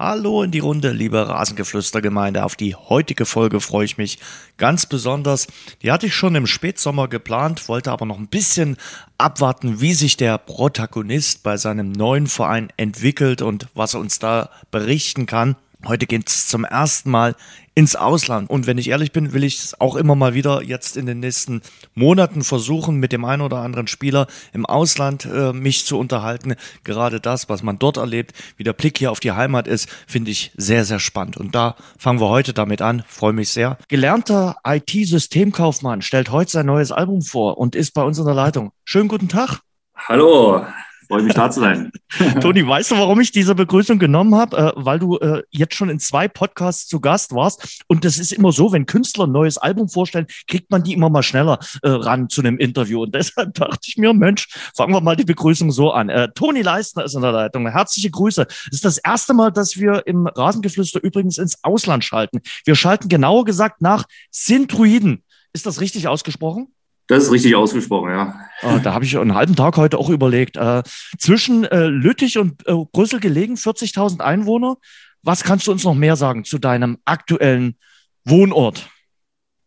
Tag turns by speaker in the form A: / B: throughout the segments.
A: Hallo in die Runde, liebe Rasengeflüstergemeinde. Auf die heutige Folge freue ich mich ganz besonders. Die hatte ich schon im Spätsommer geplant, wollte aber noch ein bisschen abwarten, wie sich der Protagonist bei seinem neuen Verein entwickelt und was er uns da berichten kann. Heute geht es zum ersten Mal ins Ausland. Und wenn ich ehrlich bin, will ich es auch immer mal wieder jetzt in den nächsten Monaten versuchen, mit dem einen oder anderen Spieler im Ausland äh, mich zu unterhalten. Gerade das, was man dort erlebt, wie der Blick hier auf die Heimat ist, finde ich sehr, sehr spannend. Und da fangen wir heute damit an. Freue mich sehr. Gelernter IT-Systemkaufmann stellt heute sein neues Album vor und ist bei uns in der Leitung. Schönen guten Tag.
B: Hallo, Freue mich da zu sein.
A: Toni, weißt du, warum ich diese Begrüßung genommen habe? Äh, weil du äh, jetzt schon in zwei Podcasts zu Gast warst. Und das ist immer so, wenn Künstler ein neues Album vorstellen, kriegt man die immer mal schneller äh, ran zu einem Interview. Und deshalb dachte ich mir, Mensch, fangen wir mal die Begrüßung so an. Äh, Toni Leistner ist in der Leitung. Herzliche Grüße. Das ist das erste Mal, dass wir im Rasengeflüster übrigens ins Ausland schalten. Wir schalten genauer gesagt nach Sintruiden. Ist das richtig ausgesprochen?
B: Das ist richtig ausgesprochen, ja.
A: Oh, da habe ich einen halben Tag heute auch überlegt. Äh, zwischen äh, Lüttich und äh, Brüssel gelegen, 40.000 Einwohner. Was kannst du uns noch mehr sagen zu deinem aktuellen Wohnort?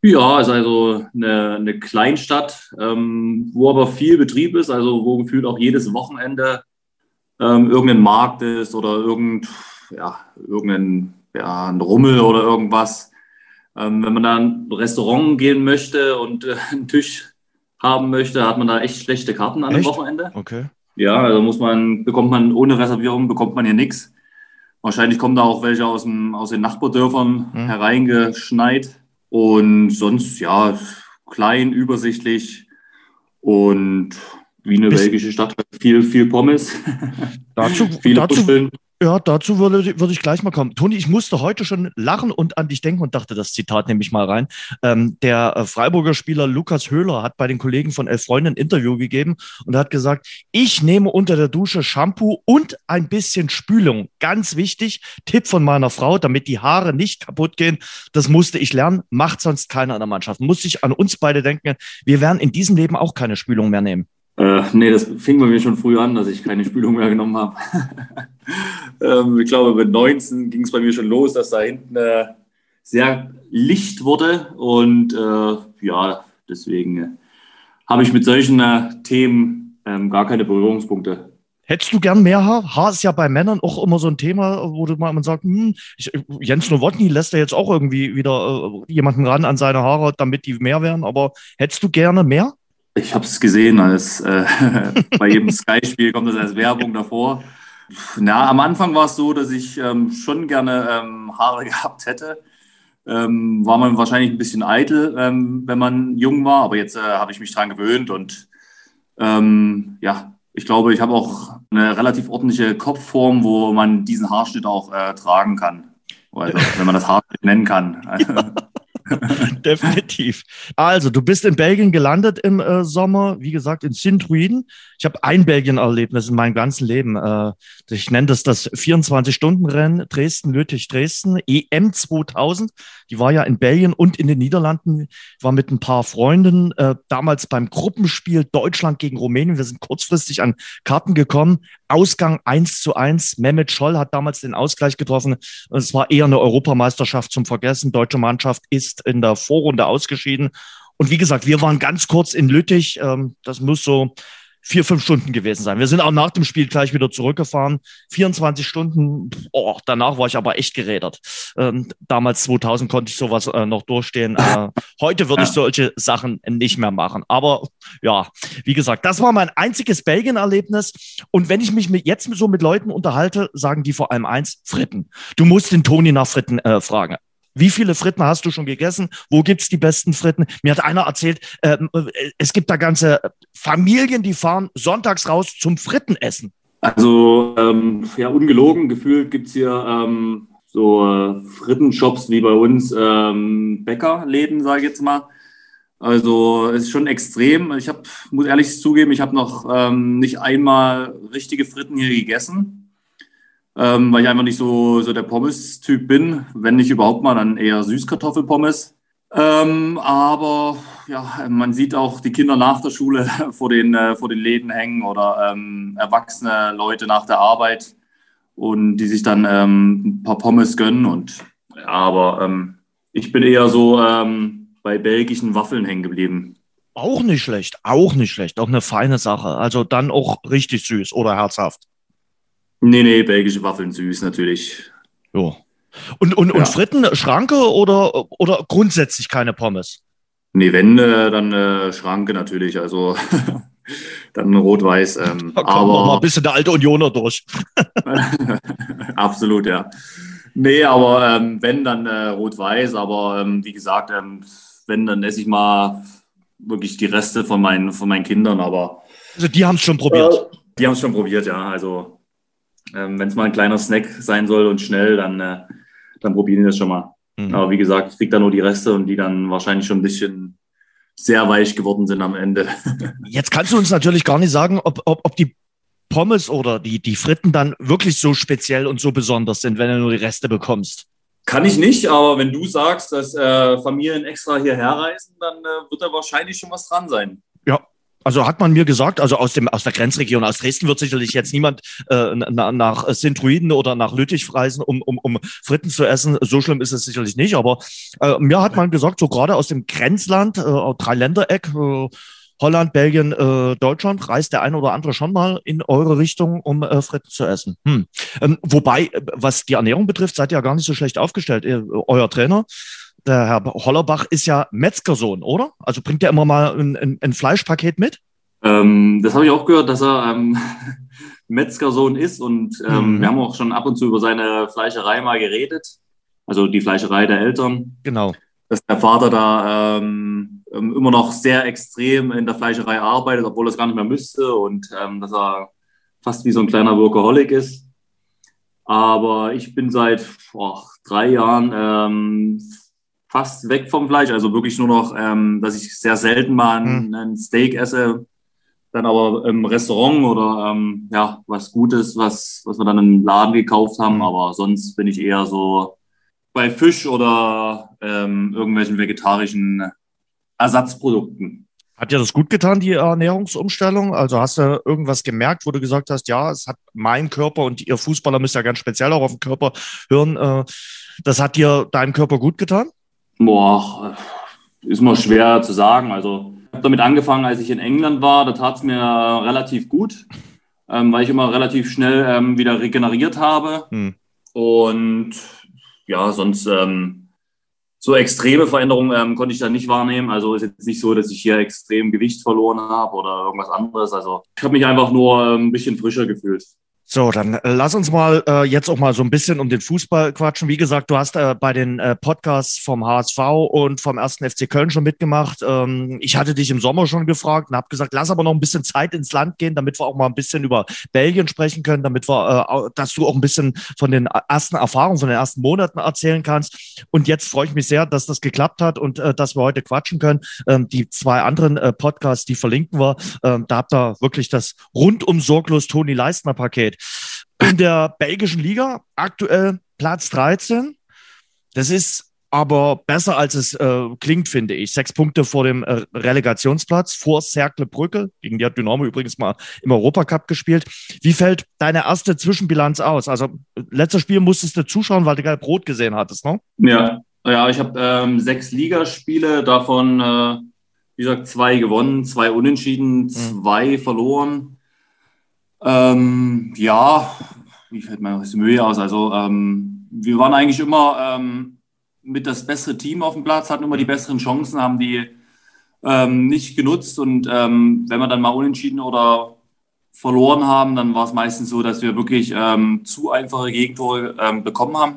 B: Ja, ist also eine, eine Kleinstadt, ähm, wo aber viel Betrieb ist, also wo gefühlt auch jedes Wochenende ähm, irgendein Markt ist oder irgend, ja, irgendein ja, ein Rummel oder irgendwas. Ähm, wenn man da ein Restaurant gehen möchte und äh, einen Tisch haben möchte, hat man da echt schlechte Karten an dem Wochenende.
A: Okay.
B: Ja, also muss man, bekommt man ohne Reservierung, bekommt man hier nichts. Wahrscheinlich kommen da auch welche aus, dem, aus den Nachbardörfern mhm. hereingeschneit. Und sonst, ja, klein, übersichtlich und wie eine Bis belgische Stadt. Viel, viel Pommes.
A: Dazu, Viele dazu, ja, dazu würde, würde ich gleich mal kommen. Toni, ich musste heute schon lachen und an dich denken und dachte, das Zitat nehme ich mal rein. Ähm, der äh, Freiburger Spieler Lukas Höhler hat bei den Kollegen von Elf Freunden ein Interview gegeben und hat gesagt, ich nehme unter der Dusche Shampoo und ein bisschen Spülung. Ganz wichtig, Tipp von meiner Frau, damit die Haare nicht kaputt gehen. Das musste ich lernen, macht sonst keiner in der Mannschaft. Musste ich an uns beide denken, wir werden in diesem Leben auch keine Spülung mehr nehmen.
B: Äh, nee, das fing bei mir schon früh an, dass ich keine Spülung mehr genommen habe. ähm, ich glaube, mit 19 ging es bei mir schon los, dass da hinten äh, sehr licht wurde. Und äh, ja, deswegen äh, habe ich mit solchen äh, Themen ähm, gar keine Berührungspunkte.
A: Hättest du gern mehr Haar? Haar ist ja bei Männern auch immer so ein Thema, wo du mal sagt, hm, ich, Jens Nowotny lässt ja jetzt auch irgendwie wieder äh, jemanden ran an seine Haare, damit die mehr werden. Aber hättest du gerne mehr?
B: Ich habe es gesehen, als äh, bei jedem Sky-Spiel kommt das als Werbung davor. Na, am Anfang war es so, dass ich ähm, schon gerne ähm, Haare gehabt hätte. Ähm, war man wahrscheinlich ein bisschen eitel, ähm, wenn man jung war, aber jetzt äh, habe ich mich dran gewöhnt und ähm, ja, ich glaube, ich habe auch eine relativ ordentliche Kopfform, wo man diesen Haarschnitt auch äh, tragen kann. Also, wenn man das Haarschnitt nennen kann. Ja.
A: Definitiv. Also, du bist in Belgien gelandet im äh, Sommer, wie gesagt, in Sint-Truiden. Ich habe ein Belgien-Erlebnis in meinem ganzen Leben. Äh, ich nenne das das 24-Stunden-Rennen Dresden-Lüttich-Dresden, EM 2000. Die war ja in Belgien und in den Niederlanden. Ich war mit ein paar Freunden äh, damals beim Gruppenspiel Deutschland gegen Rumänien. Wir sind kurzfristig an Karten gekommen. Ausgang 1 zu 1. Mehmet Scholl hat damals den Ausgleich getroffen. Es war eher eine Europameisterschaft zum Vergessen. Deutsche Mannschaft ist in der Vorrunde ausgeschieden. Und wie gesagt, wir waren ganz kurz in Lüttich. Ähm, das muss so vier, fünf Stunden gewesen sein. Wir sind auch nach dem Spiel gleich wieder zurückgefahren. 24 Stunden, oh, danach war ich aber echt gerädert. Ähm, damals 2000 konnte ich sowas äh, noch durchstehen. Äh, heute würde ich solche Sachen nicht mehr machen. Aber ja, wie gesagt, das war mein einziges Belgien-Erlebnis. Und wenn ich mich mit, jetzt so mit Leuten unterhalte, sagen die vor allem eins, Fritten. Du musst den Toni nach Fritten äh, fragen. Wie viele Fritten hast du schon gegessen? Wo gibt's die besten Fritten? Mir hat einer erzählt, äh, es gibt da ganze Familien, die fahren sonntags raus zum Frittenessen.
B: Also, ähm, ja, ungelogen, gefühlt gibt's hier ähm, so äh, Frittenshops wie bei uns, ähm, Bäckerläden, sage ich jetzt mal. Also es ist schon extrem. Ich hab, muss ehrlich zugeben, ich habe noch ähm, nicht einmal richtige Fritten hier gegessen ähm, weil ich einfach nicht so, so der Pommes-Typ bin. Wenn nicht überhaupt mal, dann eher Süßkartoffelpommes. Ähm, aber ja, man sieht auch die Kinder nach der Schule vor den, äh, vor den Läden hängen oder ähm, erwachsene Leute nach der Arbeit. und die sich dann ähm, ein paar Pommes gönnen. Und ja, aber ähm, ich bin eher so ähm, bei belgischen Waffeln hängen geblieben.
A: Auch nicht schlecht, auch nicht schlecht, auch eine feine Sache. Also dann auch richtig süß oder herzhaft.
B: Nee, nee, belgische Waffeln süß natürlich.
A: Jo. Und, und, ja. und Fritten, Schranke oder, oder grundsätzlich keine Pommes?
B: Nee, wenn, äh, dann äh, Schranke natürlich. Also dann rot-weiß. Ähm,
A: da aber mal ein bisschen der alte Unioner durch.
B: Absolut, ja. Nee, aber ähm, wenn, dann äh, rot-weiß. Aber ähm, wie gesagt, ähm, wenn, dann esse ich mal wirklich die Reste von meinen, von meinen Kindern. Aber
A: also die haben es schon probiert. Äh,
B: die haben es schon probiert, ja. Also ähm, wenn es mal ein kleiner Snack sein soll und schnell, dann, äh, dann probieren die das schon mal. Mhm. Aber wie gesagt, ich kriege da nur die Reste und die dann wahrscheinlich schon ein bisschen sehr weich geworden sind am Ende.
A: Jetzt kannst du uns natürlich gar nicht sagen, ob, ob, ob die Pommes oder die, die Fritten dann wirklich so speziell und so besonders sind, wenn du nur die Reste bekommst.
B: Kann ich nicht, aber wenn du sagst, dass äh, Familien extra hierher reisen, dann äh, wird da wahrscheinlich schon was dran sein.
A: Also hat man mir gesagt, also aus, dem, aus der Grenzregion, aus Dresden wird sicherlich jetzt niemand äh, na, nach Sint-Truiden oder nach Lüttich reisen, um, um, um Fritten zu essen. So schlimm ist es sicherlich nicht. Aber äh, mir hat man gesagt, so gerade aus dem Grenzland, äh, Dreiländereck, äh, Holland, Belgien, äh, Deutschland, reist der eine oder andere schon mal in eure Richtung, um äh, Fritten zu essen. Hm. Ähm, wobei, äh, was die Ernährung betrifft, seid ihr ja gar nicht so schlecht aufgestellt. Ihr, euer Trainer der Herr Hollerbach ist ja Metzgersohn, oder? Also bringt er immer mal ein, ein, ein Fleischpaket mit?
B: Ähm, das habe ich auch gehört, dass er ähm, Metzgersohn ist und ähm, mhm. wir haben auch schon ab und zu über seine Fleischerei mal geredet. Also die Fleischerei der Eltern.
A: Genau.
B: Dass der Vater da ähm, ähm, immer noch sehr extrem in der Fleischerei arbeitet, obwohl er es gar nicht mehr müsste und ähm, dass er fast wie so ein kleiner Workaholic ist. Aber ich bin seit boah, drei Jahren ähm, fast weg vom Fleisch. Also wirklich nur noch, ähm, dass ich sehr selten mal ein, mhm. ein, Steak esse. Dann aber im Restaurant oder ähm, ja, was Gutes, was, was wir dann im Laden gekauft haben. Mhm. Aber sonst bin ich eher so bei Fisch oder ähm, irgendwelchen vegetarischen Ersatzprodukten.
A: Hat dir das gut getan, die Ernährungsumstellung? Also hast du irgendwas gemerkt, wo du gesagt hast, ja, es hat mein Körper und ihr Fußballer müsst ja ganz speziell auch auf den Körper hören. Äh, das hat dir deinem Körper gut getan?
B: Boah, ist mal schwer zu sagen. Also ich habe damit angefangen, als ich in England war. Da tat es mir relativ gut, ähm, weil ich immer relativ schnell ähm, wieder regeneriert habe. Hm. Und ja, sonst ähm, so extreme Veränderungen ähm, konnte ich da nicht wahrnehmen. Also ist jetzt nicht so, dass ich hier extrem Gewicht verloren habe oder irgendwas anderes. Also ich habe mich einfach nur ähm, ein bisschen frischer gefühlt.
A: So, dann äh, lass uns mal äh, jetzt auch mal so ein bisschen um den Fußball quatschen. Wie gesagt, du hast äh, bei den äh, Podcasts vom HSV und vom ersten FC Köln schon mitgemacht. Ähm, ich hatte dich im Sommer schon gefragt und habe gesagt, lass aber noch ein bisschen Zeit ins Land gehen, damit wir auch mal ein bisschen über Belgien sprechen können, damit wir, äh, dass du auch ein bisschen von den ersten Erfahrungen, von den ersten Monaten erzählen kannst. Und jetzt freue ich mich sehr, dass das geklappt hat und äh, dass wir heute quatschen können. Ähm, die zwei anderen äh, Podcasts, die verlinken wir, äh, da habt ihr wirklich das rundum sorglos Toni Leistner Paket in der belgischen Liga, aktuell Platz 13. Das ist aber besser als es äh, klingt, finde ich. Sechs Punkte vor dem äh, Relegationsplatz, vor Cercle Brücke, gegen die hat Dynamo übrigens mal im Europacup gespielt. Wie fällt deine erste Zwischenbilanz aus? Also, letztes Spiel musstest du zuschauen, weil du gelb rot gesehen hattest, ne?
B: Ja, ja ich habe ähm, sechs Ligaspiele, davon, äh, wie gesagt, zwei gewonnen, zwei unentschieden, mhm. zwei mhm. verloren. Ähm, ja, wie fällt mir das Mühe aus? Also, ähm, wir waren eigentlich immer ähm, mit das bessere Team auf dem Platz, hatten immer die besseren Chancen, haben die ähm, nicht genutzt. Und ähm, wenn wir dann mal unentschieden oder verloren haben, dann war es meistens so, dass wir wirklich ähm, zu einfache Gegentore bekommen haben.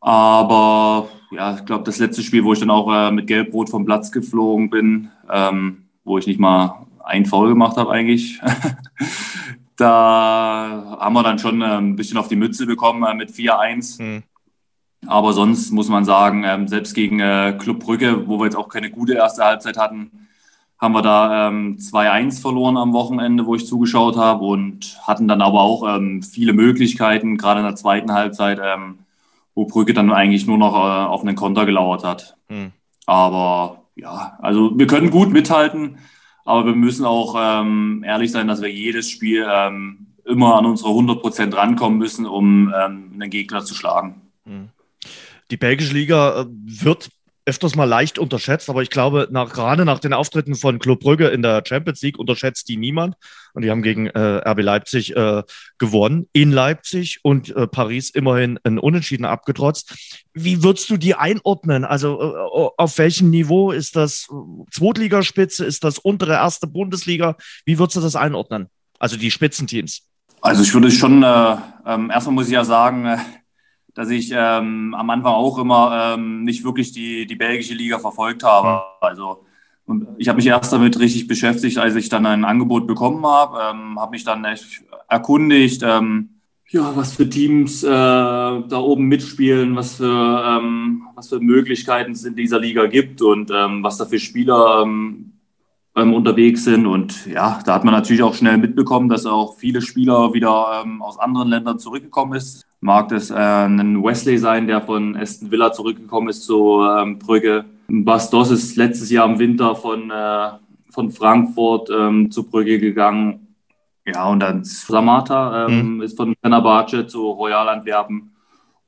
B: Aber ja, ich glaube, das letzte Spiel, wo ich dann auch äh, mit Gelb-Rot vom Platz geflogen bin, wo ich nicht mal ein Foul gemacht habe eigentlich. da haben wir dann schon äh, ein bisschen auf die Mütze bekommen äh, mit 4-1. Mhm. Aber sonst muss man sagen, ähm, selbst gegen äh, Club Brügge, wo wir jetzt auch keine gute erste Halbzeit hatten, haben wir da ähm, 2-1 verloren am Wochenende, wo ich zugeschaut habe und hatten dann aber auch ähm, viele Möglichkeiten, gerade in der zweiten Halbzeit, ähm, wo Brügge dann eigentlich nur noch äh, auf einen Konter gelauert hat. Mhm. Aber ja, also wir können gut mithalten. Aber wir müssen auch ähm, ehrlich sein, dass wir jedes Spiel ähm, immer an unsere 100 Prozent rankommen müssen, um ähm, einen Gegner zu schlagen. Hm.
A: Die belgische Liga äh, wird öfters mal leicht unterschätzt, aber ich glaube, nach, gerade nach den Auftritten von Club Brügge in der Champions League unterschätzt die niemand. Und die haben gegen äh, RB Leipzig äh, gewonnen, in Leipzig und äh, Paris immerhin ein Unentschieden abgetrotzt. Wie würdest du die einordnen? Also äh, auf welchem Niveau ist das Zweitligaspitze? Ist das untere erste Bundesliga? Wie würdest du das einordnen? Also die Spitzenteams.
B: Also ich würde schon, äh, ähm, erstmal muss ich ja sagen, äh, dass ich ähm, am Anfang auch immer ähm, nicht wirklich die, die belgische Liga verfolgt habe. Mhm. Also und ich habe mich erst damit richtig beschäftigt, als ich dann ein Angebot bekommen habe, ähm, habe mich dann echt erkundigt, ähm, ja, was für Teams äh, da oben mitspielen, was für, ähm, was für Möglichkeiten es in dieser Liga gibt und ähm, was da für Spieler ähm, ähm, unterwegs sind. Und ja, da hat man natürlich auch schnell mitbekommen, dass auch viele Spieler wieder ähm, aus anderen Ländern zurückgekommen ist. Mag das äh, ein Wesley sein, der von Aston Villa zurückgekommen ist zu ähm, Brügge. Bastos ist letztes Jahr im Winter von, äh, von Frankfurt ähm, zu Brügge gegangen. Ja, und dann Samata ähm, mhm. ist von Fenerbahce zu Royal Antwerpen.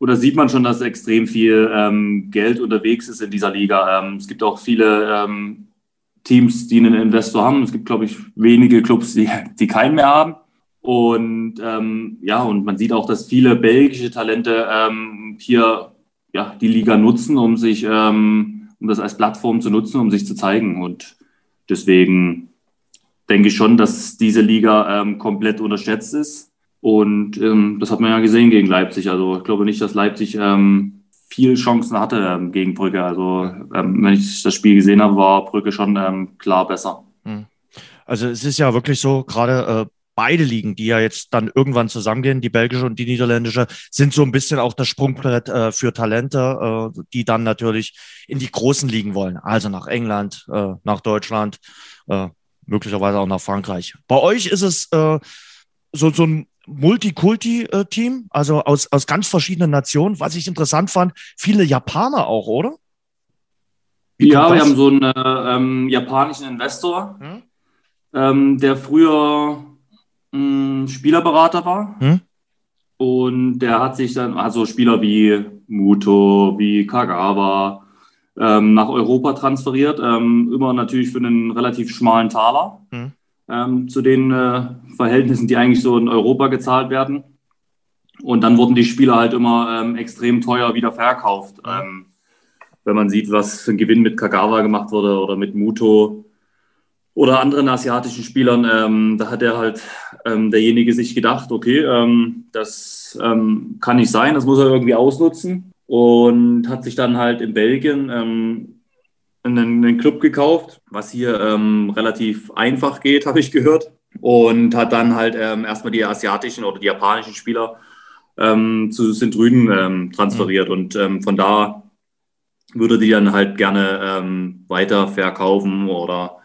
B: Oder sieht man schon, dass extrem viel ähm, Geld unterwegs ist in dieser Liga. Ähm, es gibt auch viele ähm, Teams, die einen Investor haben. Es gibt, glaube ich, wenige Clubs, die, die keinen mehr haben. Und ähm, ja, und man sieht auch, dass viele belgische Talente ähm, hier ja, die Liga nutzen, um sich, ähm, um das als Plattform zu nutzen, um sich zu zeigen. Und deswegen denke ich schon, dass diese Liga ähm, komplett unterschätzt ist. Und ähm, das hat man ja gesehen gegen Leipzig. Also ich glaube nicht, dass Leipzig ähm, viel Chancen hatte ähm, gegen Brücke. Also ähm, wenn ich das Spiel gesehen habe, war Brücke schon ähm, klar besser. Hm.
A: Also es ist ja wirklich so, gerade äh, beide Ligen, die ja jetzt dann irgendwann zusammengehen, die belgische und die niederländische, sind so ein bisschen auch das Sprungbrett äh, für Talente, äh, die dann natürlich in die großen Ligen wollen. Also nach England, äh, nach Deutschland, äh, möglicherweise auch nach Frankreich. Bei euch ist es äh, so, so ein Multikulti-Team, also aus, aus ganz verschiedenen Nationen. Was ich interessant fand, viele Japaner auch, oder?
B: Wie ja, wir haben so einen äh, ähm, japanischen Investor, hm? ähm, der früher mh, Spielerberater war. Hm? Und der hat sich dann, also Spieler wie Muto, wie Kagawa, ähm, nach Europa transferiert. Ähm, immer natürlich für einen relativ schmalen Taler. Hm ähm, zu den äh, Verhältnissen, die eigentlich so in Europa gezahlt werden. Und dann wurden die Spieler halt immer ähm, extrem teuer wieder verkauft. Ähm, wenn man sieht, was für ein Gewinn mit Kagawa gemacht wurde oder mit Muto oder anderen asiatischen Spielern, ähm, da hat er halt ähm, derjenige sich gedacht, okay, ähm, das kann nicht sein, das muss er irgendwie ausnutzen und hat sich dann halt in Belgien einen, einen Club gekauft, was hier ähm, relativ einfach geht, habe ich gehört. Und hat dann halt ähm, erstmal die asiatischen oder die japanischen Spieler ähm, zu Sint-Rüden ähm, transferiert. Mhm. Und ähm, von da würde die dann halt gerne ähm, weiter verkaufen oder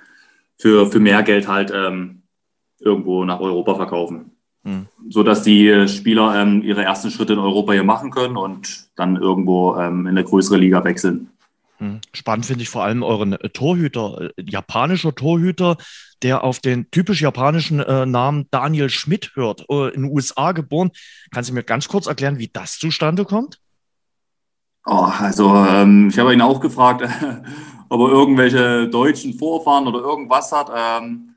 B: für, für mehr Geld halt irgendwo nach Europa verkaufen. Mhm. So dass die Spieler ihre ersten Schritte in Europa hier machen können und dann irgendwo in eine größere Liga wechseln.
A: Hm. Spannend finde ich vor allem euren äh, Torhüter, äh, japanischer Torhüter, der auf den typisch japanischen äh, Namen Daniel Schmidt hört, äh, in den USA geboren. Kannst du mir ganz kurz erklären, wie das zustande kommt?
B: Oh, also ähm, ich habe ihn auch gefragt, ob er irgendwelche deutschen Vorfahren oder irgendwas hat, ähm,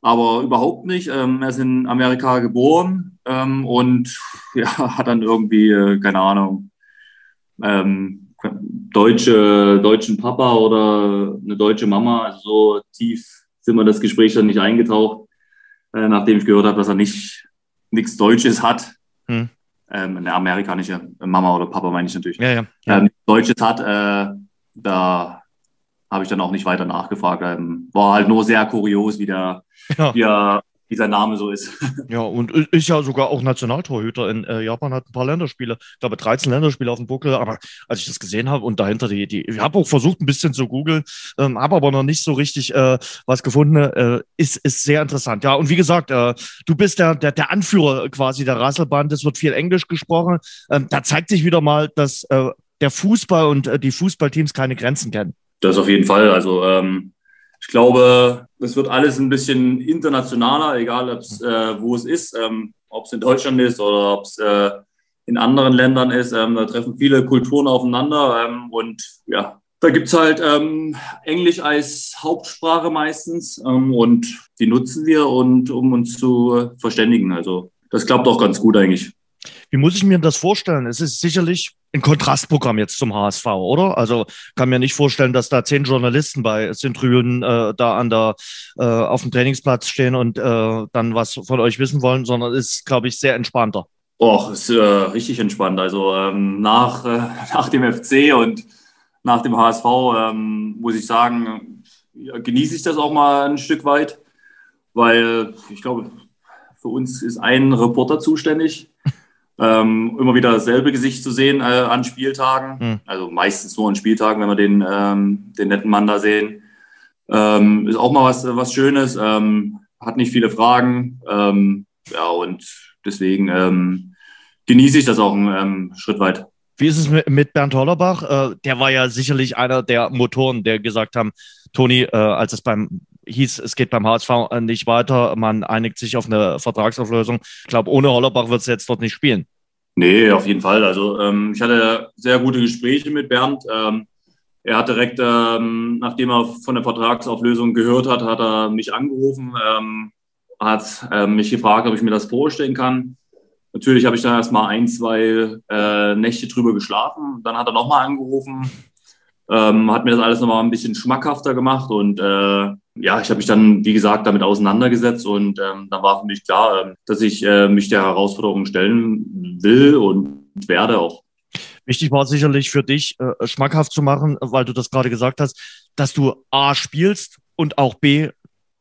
B: aber überhaupt nicht. Ähm, er ist in Amerika geboren ähm, und ja, hat dann irgendwie, äh, keine Ahnung, ähm, deutsche, deutschen Papa oder eine deutsche Mama. Also so tief sind wir das Gespräch dann nicht eingetaucht, äh, nachdem ich gehört habe, dass er nicht nichts Deutsches hat. Hm. Ähm, eine amerikanische Mama oder Papa meine ich natürlich. Ja, ja. Ähm, Deutsches hat, äh, da habe ich dann auch nicht weiter nachgefragt. Ähm, war halt nur sehr kurios, wie der, ja. wie er wie sein Name so ist.
A: Ja, und ist ja sogar auch Nationaltorhüter in äh, Japan, hat ein paar Länderspiele, ich glaube 13 Länderspiele auf dem Buckel, aber als ich das gesehen habe und dahinter die, die ich habe auch versucht ein bisschen zu googeln, ähm, habe aber noch nicht so richtig äh, was gefunden, äh, ist, ist sehr interessant. Ja, und wie gesagt, äh, du bist der, der, der Anführer quasi der Rasselband, es wird viel Englisch gesprochen, ähm, da zeigt sich wieder mal, dass äh, der Fußball und äh, die Fußballteams keine Grenzen kennen.
B: Das auf jeden Fall, also ähm ich glaube, es wird alles ein bisschen internationaler, egal äh, wo es ist. Ähm, ob es in Deutschland ist oder ob es äh, in anderen Ländern ist. Ähm, da treffen viele Kulturen aufeinander ähm, und ja, da gibt es halt ähm, Englisch als Hauptsprache meistens ähm, und die nutzen wir und um uns zu verständigen. Also das klappt auch ganz gut eigentlich.
A: Wie muss ich mir das vorstellen? Es ist sicherlich ein Kontrastprogramm jetzt zum HSV, oder? Also kann mir nicht vorstellen, dass da zehn Journalisten bei Zentrülen äh, da an der äh, auf dem Trainingsplatz stehen und äh, dann was von euch wissen wollen, sondern ist, glaube ich, sehr entspannter.
B: Och, ist äh, richtig entspannt. Also ähm, nach, äh, nach dem FC und nach dem HSV ähm, muss ich sagen, genieße ich das auch mal ein Stück weit, weil ich glaube, für uns ist ein Reporter zuständig ähm, immer wieder dasselbe Gesicht zu sehen äh, an Spieltagen. Mhm. Also meistens nur an Spieltagen, wenn wir den, ähm, den netten Mann da sehen. Ähm, ist auch mal was, was Schönes. Ähm, hat nicht viele Fragen. Ähm, ja, und deswegen ähm, genieße ich das auch einen Schritt weit.
A: Wie ist es mit Bernd Hollerbach? Äh, der war ja sicherlich einer der Motoren, der gesagt haben, Toni, äh, als es beim hieß, es geht beim HSV nicht weiter, man einigt sich auf eine Vertragsauflösung. Ich glaube, ohne Hollerbach wird es jetzt dort nicht spielen.
B: Nee, auf jeden Fall. Also ähm, ich hatte sehr gute Gespräche mit Bernd. Ähm, er hat direkt, ähm, nachdem er von der Vertragsauflösung gehört hat, hat er mich angerufen, ähm, hat äh, mich gefragt, ob ich mir das vorstellen kann. Natürlich habe ich dann erstmal ein, zwei äh, Nächte drüber geschlafen. Dann hat er nochmal angerufen, ähm, hat mir das alles nochmal ein bisschen schmackhafter gemacht und äh, ja, ich habe mich dann, wie gesagt, damit auseinandergesetzt und ähm, dann war für mich klar, äh, dass ich äh, mich der Herausforderung stellen will und werde auch.
A: Wichtig war sicherlich für dich, äh, schmackhaft zu machen, weil du das gerade gesagt hast, dass du A spielst und auch B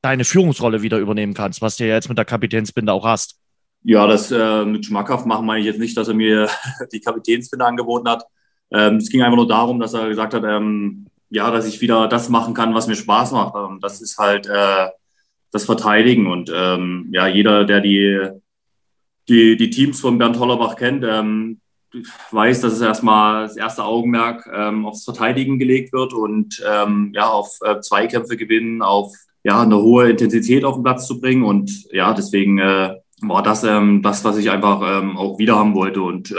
A: deine Führungsrolle wieder übernehmen kannst, was du ja jetzt mit der Kapitänsbinde auch hast.
B: Ja, das äh, mit schmackhaft machen meine ich jetzt nicht, dass er mir die Kapitänsbinde angeboten hat. Ähm, es ging einfach nur darum, dass er gesagt hat, ähm, ja, dass ich wieder das machen kann, was mir Spaß macht. Ähm, das ist halt äh, das Verteidigen. Und ähm, ja, jeder, der die, die, die Teams von Bernd Hollerbach kennt, ähm, weiß, dass es erstmal das erste Augenmerk ähm, aufs Verteidigen gelegt wird und ja, auf äh, Zweikämpfe gewinnen, auf ja, eine hohe Intensität auf den Platz zu bringen. Und ja, deswegen äh, war das das, was ich einfach auch wieder haben wollte. Und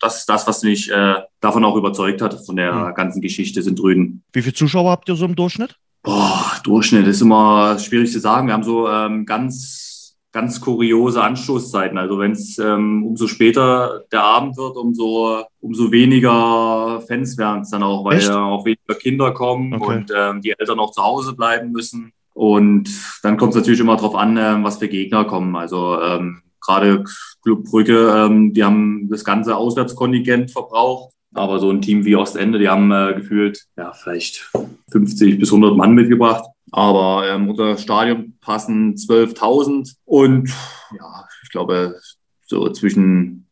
B: das ist das, was mich äh, davon auch überzeugt hat, von der mhm. ganzen Geschichte sind Drüden.
A: Wie viele Zuschauer habt ihr so im Durchschnitt?
B: Boah, Durchschnitt ist immer schwierig zu sagen. Wir haben so ähm, ganz, ganz kuriose Anstoßzeiten. Also wenn es ähm, umso später der Abend wird, umso, umso weniger Fans werden es dann auch, weil Echt? ja auch weniger Kinder kommen okay. und ähm, die Eltern noch zu Hause bleiben müssen. Und dann kommt es natürlich immer darauf an, äh, was für Gegner kommen. Also ähm, gerade Club Brügge, ähm, die haben das ganze Auswärtskontingent verbraucht. Aber so ein Team wie Ostende, die haben äh, gefühlt ja vielleicht 50 bis 100 Mann mitgebracht. Aber ähm, unser Stadion passen 12.000 und ja, ich glaube so zwischen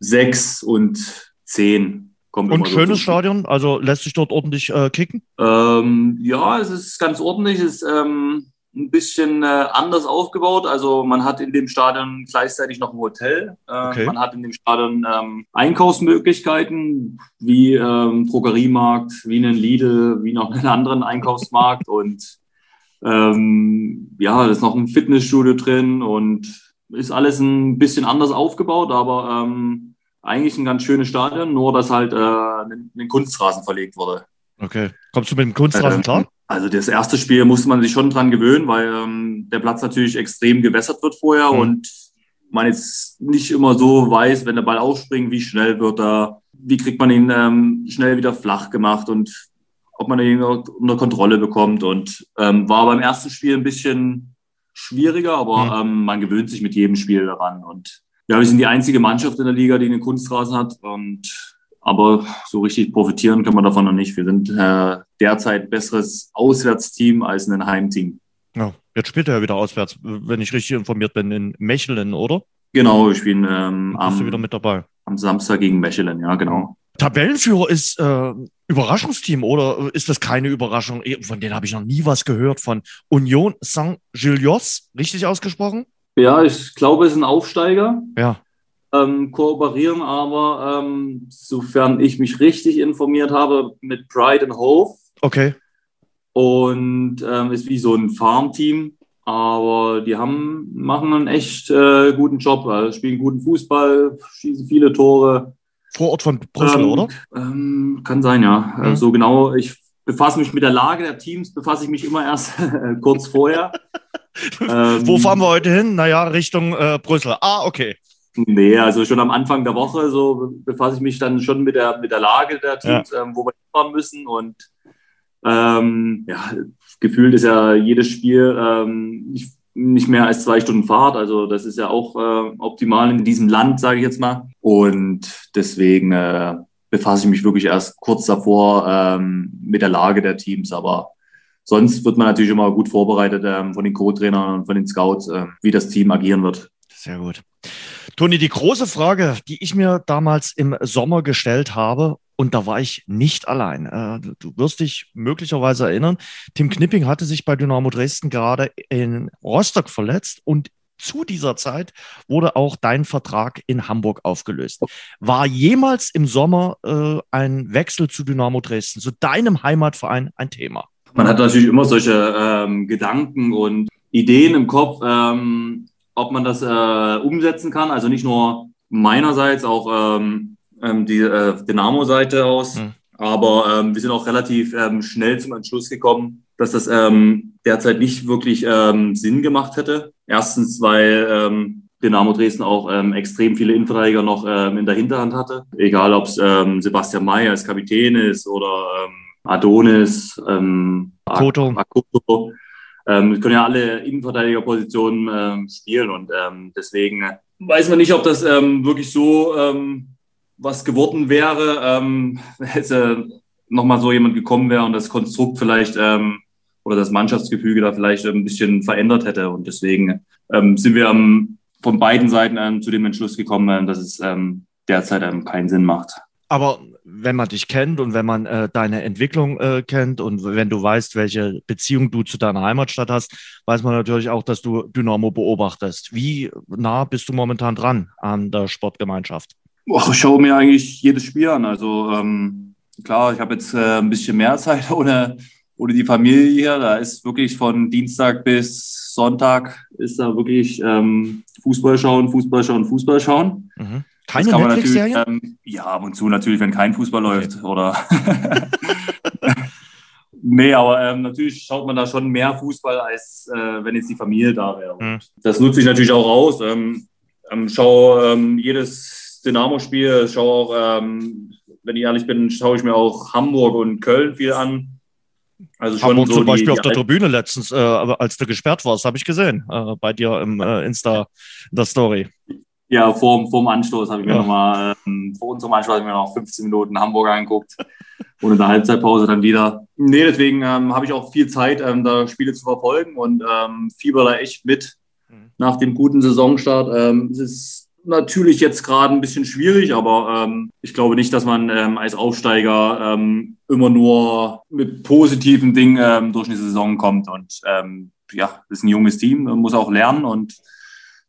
B: sechs und zehn
A: Kommt und schönes so Stadion, also lässt sich dort ordentlich äh, kicken?
B: Ähm, ja, es ist ganz ordentlich, es ähm, ein bisschen äh, anders aufgebaut. Also man hat in dem Stadion gleichzeitig noch ein Hotel. Äh, okay. Man hat in dem Stadion ähm, Einkaufsmöglichkeiten wie ähm, Drogeriemarkt, wie einen Lidl, wie noch einen anderen Einkaufsmarkt und ähm, ja, da ist noch ein Fitnessstudio drin und ist alles ein bisschen anders aufgebaut, aber ähm, eigentlich ein ganz schönes Stadion, nur dass halt äh, ein, ein Kunstrasen verlegt wurde.
A: Okay. Kommst du mit dem Kunstrasen klar?
B: Also das erste Spiel musste man sich schon dran gewöhnen, weil ähm, der Platz natürlich extrem gewässert wird vorher mhm. und man jetzt nicht immer so weiß, wenn der Ball aufspringt, wie schnell wird er, wie kriegt man ihn ähm, schnell wieder flach gemacht und ob man ihn unter Kontrolle bekommt. Und ähm, war beim ersten Spiel ein bisschen schwieriger, aber mhm. ähm, man gewöhnt sich mit jedem Spiel daran. Und ja, wir sind die einzige Mannschaft in der Liga, die einen Kunstrasen hat. Und, aber so richtig profitieren können wir davon noch nicht. Wir sind äh, derzeit besseres Auswärtsteam als ein Heimteam.
A: Ja, jetzt spielt er ja wieder auswärts, wenn ich richtig informiert bin, in Mechelen, oder?
B: Genau, wir spielen ähm,
A: am, wieder mit dabei.
B: am Samstag gegen Mechelen, ja, genau.
A: Tabellenführer ist äh, Überraschungsteam oder ist das keine Überraschung? Von denen habe ich noch nie was gehört. Von Union Saint-Gilloise, richtig ausgesprochen?
B: Ja, ich glaube, es ist ein Aufsteiger.
A: Ja.
B: Ähm, kooperieren aber, ähm, sofern ich mich richtig informiert habe, mit Pride and Hove.
A: Okay.
B: Und ähm, ist wie so ein Farmteam. aber die haben, machen einen echt äh, guten Job. Also spielen guten Fußball, schießen viele Tore.
A: Vor Ort von Brüssel,
B: Ähm,
A: oder?
B: Ähm, kann sein, ja.
A: Mhm.
B: Äh, So genau. Ich befasse mich mit der Lage der Teams, befasse ich mich immer erst kurz vorher. Ähm,
A: Wo fahren wir heute hin? Naja, Richtung äh, Brüssel. Ah, okay.
B: Nee, also schon am Anfang der Woche so befasse ich mich dann schon mit der, mit der Lage der Teams, ähm, wo wir hinfahren müssen. Und ähm, ja, gefühlt ist ja jedes Spiel ähm, nicht, nicht mehr als zwei Stunden Fahrt. Also das ist ja auch äh, optimal in diesem Land, sage ich jetzt mal. Und deswegen äh, befasse ich mich wirklich erst kurz davor ähm, mit der Lage der Teams. Aber sonst wird man natürlich immer gut vorbereitet ähm, von den Co-Trainern und von den Scouts, äh, wie das Team agieren wird.
A: Sehr gut. Toni, die große Frage, die ich mir damals im Sommer gestellt habe, und da war ich nicht allein. Äh, du- wirst dich möglicherweise erinnern, Tim Knipping hatte sich bei Dynamo Dresden gerade in Rostock verletzt und zu dieser Zeit wurde auch dein Vertrag in Hamburg aufgelöst. War jemals im Sommer äh, ein Wechsel zu Dynamo Dresden, zu deinem Heimatverein, ein Thema?
B: Man hat natürlich immer solche ähm, Gedanken und Ideen im Kopf, ähm, ob man das äh, umsetzen kann. Also nicht nur meinerseits, auch ähm, ähm, die äh, Dynamo-Seite aus.
A: Mhm.
B: Aber ähm, wir sind auch relativ ähm, schnell zum Entschluss gekommen, dass das ähm, derzeit nicht wirklich ähm, Sinn gemacht hätte. Erstens, weil ähm, Dynamo Dresden auch ähm, extrem viele Innenverteidiger noch ähm, in der Hinterhand hatte. Egal, ob es ähm, Sebastian May als Kapitän ist oder ähm, Adonis, ähm,
A: Akoto.
B: Akoto. Ähm, können ja alle Innenverteidigerpositionen ähm, spielen und ähm, deswegen äh, weiß man nicht, ob das ähm, wirklich so ähm, was geworden wäre, ähm, jetzt äh, nochmal so jemand gekommen wäre und das Konstrukt vielleicht ähm, oder das Mannschaftsgefüge da vielleicht ein bisschen verändert hätte. Und deswegen ähm, sind wir ähm, von beiden Seiten ähm, zu dem Entschluss gekommen, ähm, dass es ähm, derzeit ähm, keinen Sinn macht.
A: Aber wenn man dich kennt und wenn man äh, deine Entwicklung äh, kennt und wenn du weißt, welche Beziehung du zu deiner Heimatstadt hast, weiß man natürlich auch, dass du Dynamo beobachtest. Wie nah bist du momentan dran an der Sportgemeinschaft?
B: Boah, ich schaue mir eigentlich jedes Spiel an. Also ähm, klar, ich habe jetzt äh, ein bisschen mehr Zeit ohne, ohne die Familie hier. Da ist wirklich von Dienstag bis Sonntag ist da wirklich ähm, Fußball schauen, Fußball schauen, Fußball schauen.
A: Mhm. Keine
B: kann man
A: Netflix-Serien?
B: natürlich, Ähm, ja, ab und zu natürlich, wenn kein Fußball läuft. Oder nee, aber ähm, natürlich schaut man da schon mehr Fußball, als äh, wenn jetzt die Familie da wäre.
A: Mhm.
B: Das nutze ich natürlich auch aus. Ähm, ähm, schaue ähm, jedes Dynamo-Spiel, schaue auch, ähm, wenn ich ehrlich bin, schaue ich mir auch Hamburg und Köln viel an. Also schon
A: Hamburg
B: so
A: zum Beispiel
B: die,
A: auf der Tribüne letztens, äh, als du gesperrt warst, habe ich gesehen, äh, bei dir im äh, Insta, in der Story.
B: Ja, vor, vor dem Anstoß habe ich mir
A: Ja.
B: nochmal, ähm, vor unserem Anstoß habe ich mir noch 15 Minuten Hamburg angeguckt und in der Halbzeitpause dann wieder. Nee, deswegen ähm, habe ich auch viel Zeit, ähm, da Spiele zu verfolgen und ähm, fieber da echt mit
A: Mhm.
B: nach dem guten Saisonstart. Ähm, es ist natürlich jetzt gerade ein bisschen schwierig, aber ähm, ich glaube nicht, dass man ähm, als Aufsteiger ähm, immer nur mit positiven Dingen ähm, durch eine Saison kommt. Und ähm, ja, das ist ein junges Team, man muss auch lernen und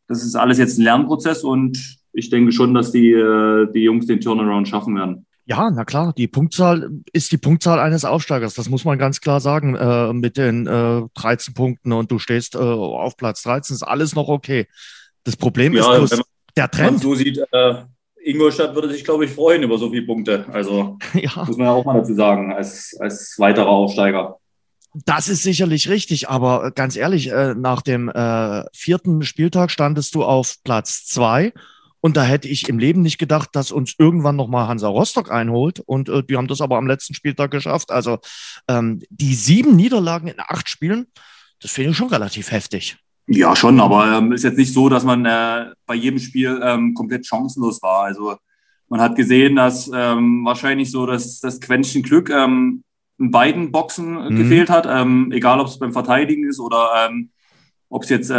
B: das ist alles jetzt ein Lernprozess und ich denke schon, dass die, äh, die Jungs den Turnaround schaffen werden.
A: Ja, na klar, die Punktzahl ist die Punktzahl eines Aufsteigers. Das muss man ganz klar sagen. Äh, mit den äh, 13 Punkten und du stehst äh, auf Platz 13, ist alles noch okay. Das Problem ist bloß
B: wenn
A: der
B: man
A: Trend.
B: so sieht, äh, Ingolstadt würde sich, glaube ich, freuen über so viele Punkte. Also
A: Ja,
B: muss man ja auch mal dazu sagen, als, als weiterer Aufsteiger.
A: Das ist sicherlich richtig. Aber äh, ganz ehrlich, äh, nach dem äh, vierten Spieltag standest du auf Platz zwei. Und da hätte ich im Leben nicht gedacht, dass uns irgendwann nochmal Hansa Rostock einholt. Und äh, die haben das aber am letzten Spieltag geschafft. Also ähm, die sieben Niederlagen in acht Spielen, das finde ich schon relativ heftig.
B: Ja, schon, aber ähm, ist jetzt nicht so, dass man äh, bei jedem Spiel ähm, komplett chancenlos war. Also man hat gesehen, dass ähm, wahrscheinlich so das, das Quäntchen Glück ähm, in beiden Boxen
A: Mhm.
B: gefehlt hat, ähm, egal ob es beim Verteidigen ist oder ähm, ob es jetzt, äh,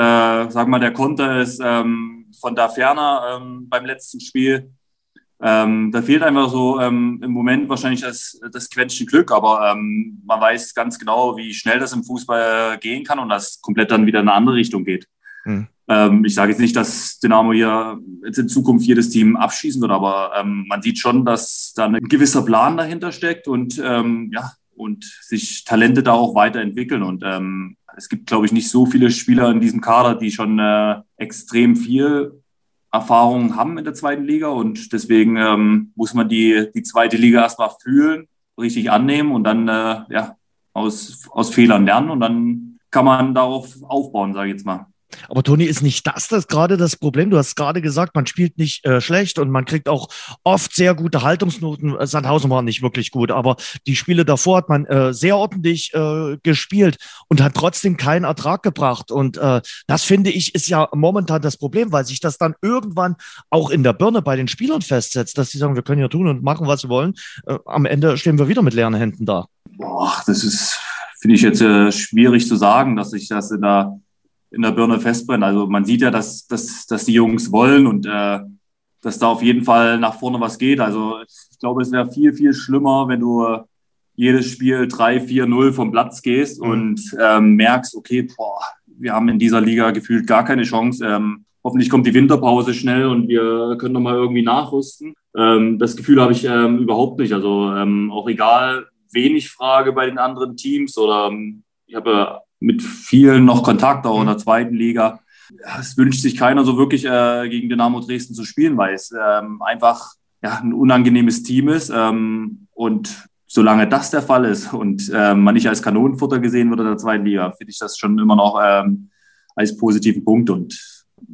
B: sag mal, der Konter ist ähm, von da ferner ähm, beim letzten Spiel. Ähm, da fehlt einfach so ähm, im Moment wahrscheinlich das, das Quäntchen Glück, aber ähm, man weiß ganz genau, wie schnell das im Fußball gehen kann und das komplett dann wieder in eine andere Richtung geht.
A: Hm.
B: Ähm, ich sage jetzt nicht, dass Dynamo hier jetzt in Zukunft jedes Team abschießen wird, aber ähm, man sieht schon, dass da ein gewisser Plan dahinter steckt und ähm, ja, und sich Talente da auch weiterentwickeln. Und ähm, es gibt, glaube ich, nicht so viele Spieler in diesem Kader, die schon äh, extrem viel Erfahrung haben in der zweiten Liga und deswegen ähm, muss man die, die zweite Liga erstmal fühlen, richtig annehmen und dann äh, ja, aus, aus Fehlern lernen und dann kann man darauf aufbauen, sage ich jetzt mal.
A: Aber Toni, ist nicht das das gerade das Problem? Du hast gerade gesagt, man spielt nicht äh, schlecht und man kriegt auch oft sehr gute Haltungsnoten. Sandhausen war nicht wirklich gut, aber die Spiele davor hat man äh, sehr ordentlich äh, gespielt und hat trotzdem keinen Ertrag gebracht. Und äh, das finde ich ist ja momentan das Problem, weil sich das dann irgendwann auch in der Birne bei den Spielern festsetzt, dass sie sagen, wir können ja tun und machen, was wir wollen. Äh, am Ende stehen wir wieder mit leeren Händen da.
B: Boah, das ist, finde ich jetzt äh, schwierig zu sagen, dass sich das in der in der Birne festbrennt. Also man sieht ja, dass, dass, dass die Jungs wollen und äh, dass da auf jeden Fall nach vorne was geht. Also ich glaube, es wäre viel, viel schlimmer, wenn du jedes Spiel 3-4-0 vom Platz gehst mhm. und ähm, merkst, okay, boah, wir haben in dieser Liga gefühlt gar keine Chance. Ähm, hoffentlich kommt die Winterpause schnell und wir können nochmal irgendwie nachrüsten. Ähm, das Gefühl habe ich ähm, überhaupt nicht. Also ähm, auch egal, wen ich frage bei den anderen Teams oder ähm, ich habe mit vielen noch Kontakt, auch in der zweiten Liga. Es wünscht sich keiner so wirklich äh, gegen Dynamo Dresden zu spielen, weil es ähm, einfach ja, ein unangenehmes Team ist. Ähm, und solange das der Fall ist und äh, man nicht als Kanonenfutter gesehen wird in der zweiten Liga, finde ich das schon immer noch ähm, als positiven Punkt. Und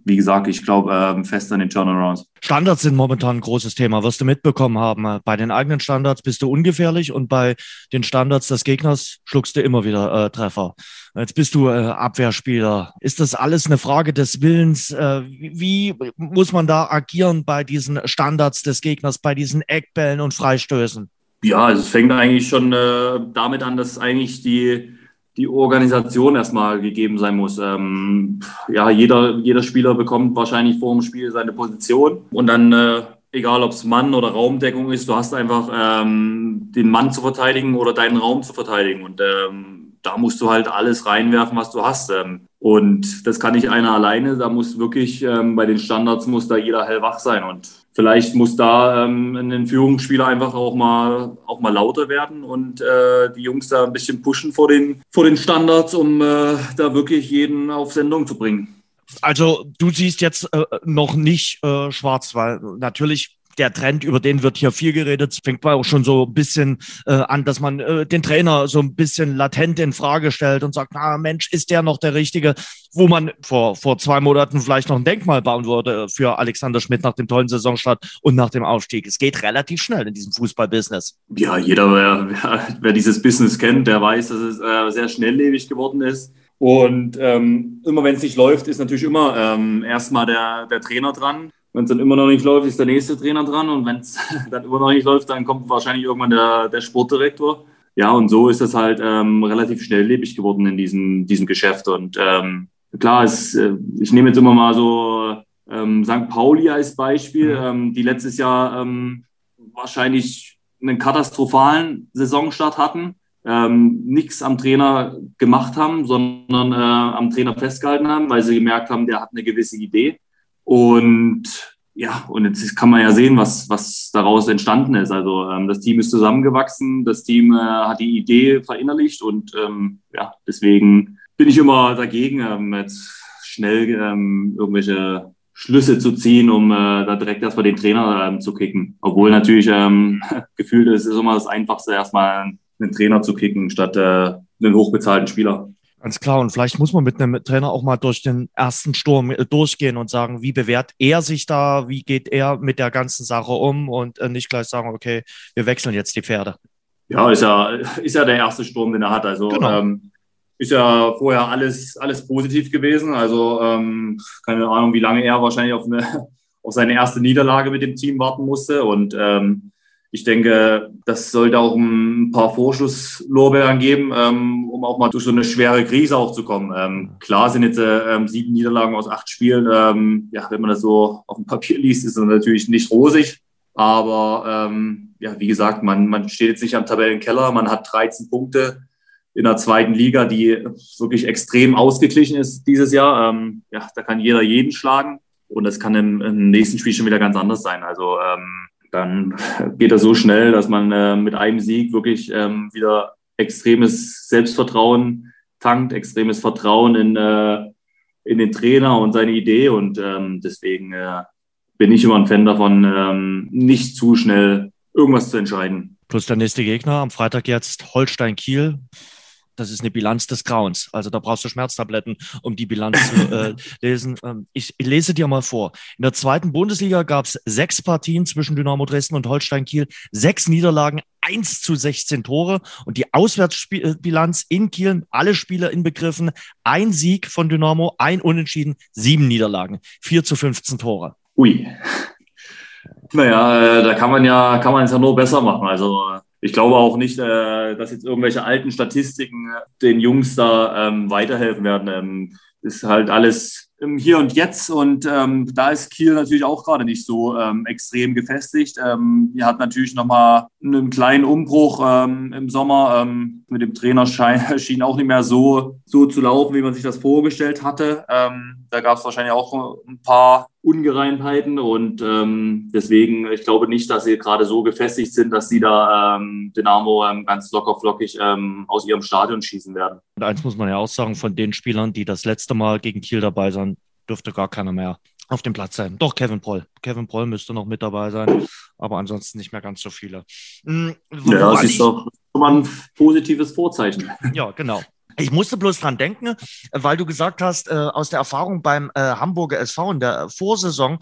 B: wie gesagt, ich glaube ähm, fest an den Turnarounds.
A: Standards sind momentan ein großes Thema. Wirst du mitbekommen haben, bei den eigenen Standards bist du ungefährlich und bei den Standards des Gegners schluckst du immer wieder äh, Treffer. Jetzt bist du äh, Abwehrspieler. Ist das alles eine Frage des Willens? Äh, wie muss man da agieren bei diesen Standards des Gegners, bei diesen Eckbällen und Freistößen?
B: Ja, also es fängt eigentlich schon äh, damit an, dass eigentlich die die Organisation erstmal gegeben sein muss. Ähm, ja, jeder, jeder Spieler bekommt wahrscheinlich vor dem Spiel seine Position und dann, äh, egal ob es Mann oder Raumdeckung ist, du hast einfach ähm, den Mann zu verteidigen oder deinen Raum zu verteidigen und ähm, da musst du halt alles reinwerfen, was du hast. Ähm, und das kann nicht einer alleine, da muss wirklich ähm, bei den Standards muss da jeder hellwach sein und vielleicht muss da ähm, ein Führungsspieler einfach auch mal, auch mal lauter werden und äh, die Jungs da ein bisschen pushen vor den, vor den Standards, um äh, da wirklich jeden auf Sendung zu bringen.
A: Also du siehst jetzt äh, noch nicht äh, schwarz, weil natürlich der Trend, über den wird hier viel geredet, fängt man auch schon so ein bisschen äh, an, dass man äh, den Trainer so ein bisschen latent in Frage stellt und sagt, na Mensch, ist der noch der Richtige? Wo man vor, vor zwei Monaten vielleicht noch ein Denkmal bauen würde für Alexander Schmidt nach dem tollen Saisonstart und nach dem Aufstieg. Es geht relativ schnell in diesem Fußballbusiness.
B: Ja, jeder, wer, wer dieses Business kennt, der weiß, dass es äh, sehr schnelllebig geworden ist. Und ähm, immer wenn es nicht läuft, ist natürlich immer ähm, erstmal der, der Trainer dran. Wenn es dann immer noch nicht läuft, ist der nächste Trainer dran. Und wenn es dann immer noch nicht läuft, dann kommt wahrscheinlich irgendwann der, der Sportdirektor. Ja, und so ist es halt ähm, relativ schnelllebig geworden in diesem, diesem Geschäft. Und ähm, klar, es, äh, ich nehme jetzt immer mal so ähm, St. Pauli als Beispiel, mhm. ähm, die letztes Jahr ähm, wahrscheinlich einen katastrophalen Saisonstart hatten, ähm, nichts am Trainer gemacht haben, sondern äh, am Trainer festgehalten haben, weil sie gemerkt haben, der hat eine gewisse Idee. Und ja, und jetzt kann man ja sehen, was, was daraus entstanden ist. Also ähm, das Team ist zusammengewachsen, das Team äh, hat die Idee verinnerlicht und ähm, ja, deswegen bin ich immer dagegen, ähm, jetzt schnell ähm, irgendwelche Schlüsse zu ziehen, um äh, da direkt erstmal den Trainer ähm, zu kicken. Obwohl natürlich ähm, gefühlt ist es immer das Einfachste, erstmal einen Trainer zu kicken, statt äh, einen hochbezahlten Spieler.
A: Ganz klar. Und vielleicht muss man mit einem Trainer auch mal durch den ersten Sturm äh, durchgehen und sagen, wie bewährt er sich da, wie geht er mit der ganzen Sache um und äh, nicht gleich sagen, okay, wir wechseln jetzt die Pferde.
B: Ja, ist ja, ist ja der erste Sturm, den er hat. Also genau. ähm, ist ja vorher alles, alles positiv gewesen. Also ähm, keine Ahnung, wie lange er wahrscheinlich auf, eine, auf seine erste Niederlage mit dem Team warten musste. Und ähm, ich denke, das sollte auch ein paar Vorschusslorbeeren geben, ähm, um auch mal durch so eine schwere Krise auch zu kommen. Ähm, klar sind jetzt äh, ähm, sieben Niederlagen aus acht Spielen. Ähm, ja, wenn man das so auf dem Papier liest, ist das natürlich nicht rosig. Aber ähm, ja, wie gesagt, man, man steht jetzt nicht am Tabellenkeller. Man hat 13 Punkte in der zweiten Liga, die wirklich extrem ausgeglichen ist dieses Jahr. Ähm, ja, da kann jeder jeden schlagen. Und das kann im, im nächsten Spiel schon wieder ganz anders sein. Also dann geht das so schnell, dass man äh, mit einem Sieg wirklich ähm, wieder extremes Selbstvertrauen tankt extremes Vertrauen in, äh, in den Trainer und seine Idee. Und ähm, deswegen äh, bin ich immer ein Fan davon, ähm, nicht zu schnell irgendwas zu entscheiden.
A: Plus der nächste Gegner am Freitag jetzt Holstein Kiel das ist eine Bilanz des Grauens. Also da brauchst du Schmerztabletten, um die Bilanz zu äh, lesen. Ähm, ich, ich, lese dir mal vor. In der zweiten Bundesliga gab es sechs Partien zwischen Dynamo Dresden und Holstein Kiel, sechs Niederlagen, eins zu 16 Tore und die Auswärtsbilanz in Kiel, alle Spieler inbegriffen, ein Sieg von Dynamo, ein Unentschieden, sieben Niederlagen, vier zu 15 Tore.
B: Ui. Naja, äh, da kann man ja, kann man es ja nur besser machen. Also ich glaube auch nicht, äh, dass jetzt irgendwelche alten Statistiken den Jungs da ähm, weiterhelfen werden. Ähm, ist halt alles im Hier und Jetzt und ähm, da ist Kiel natürlich auch gerade nicht so ähm, extrem gefestigt. Ähm, ihr hat natürlich nochmal einen kleinen Umbruch ähm, im Sommer. Ähm, mit dem Trainer schien auch nicht mehr so, so zu laufen, wie man sich das vorgestellt hatte. Ähm, da gab es wahrscheinlich auch ein paar Ungereimtheiten und ähm, deswegen, ich glaube nicht, dass sie gerade so gefestigt sind, dass sie da ähm, Dynamo ähm, ganz locker flockig ähm, aus ihrem Stadion schießen werden.
A: Und eins muss man ja auch sagen, von den Spielern, die das letzte Mal gegen Kiel dabei sind, dürfte gar keiner mehr auf dem Platz sein. Doch, Kevin Proll. Kevin Proll müsste noch mit dabei sein, aber ansonsten nicht mehr ganz so viele.
B: Mhm, ja, das ist doch schon mal ein positives Vorzeichen.
A: Ja, genau. Ich musste bloß dran denken, weil du gesagt hast, äh, aus der Erfahrung beim äh, Hamburger SV in der Vorsaison,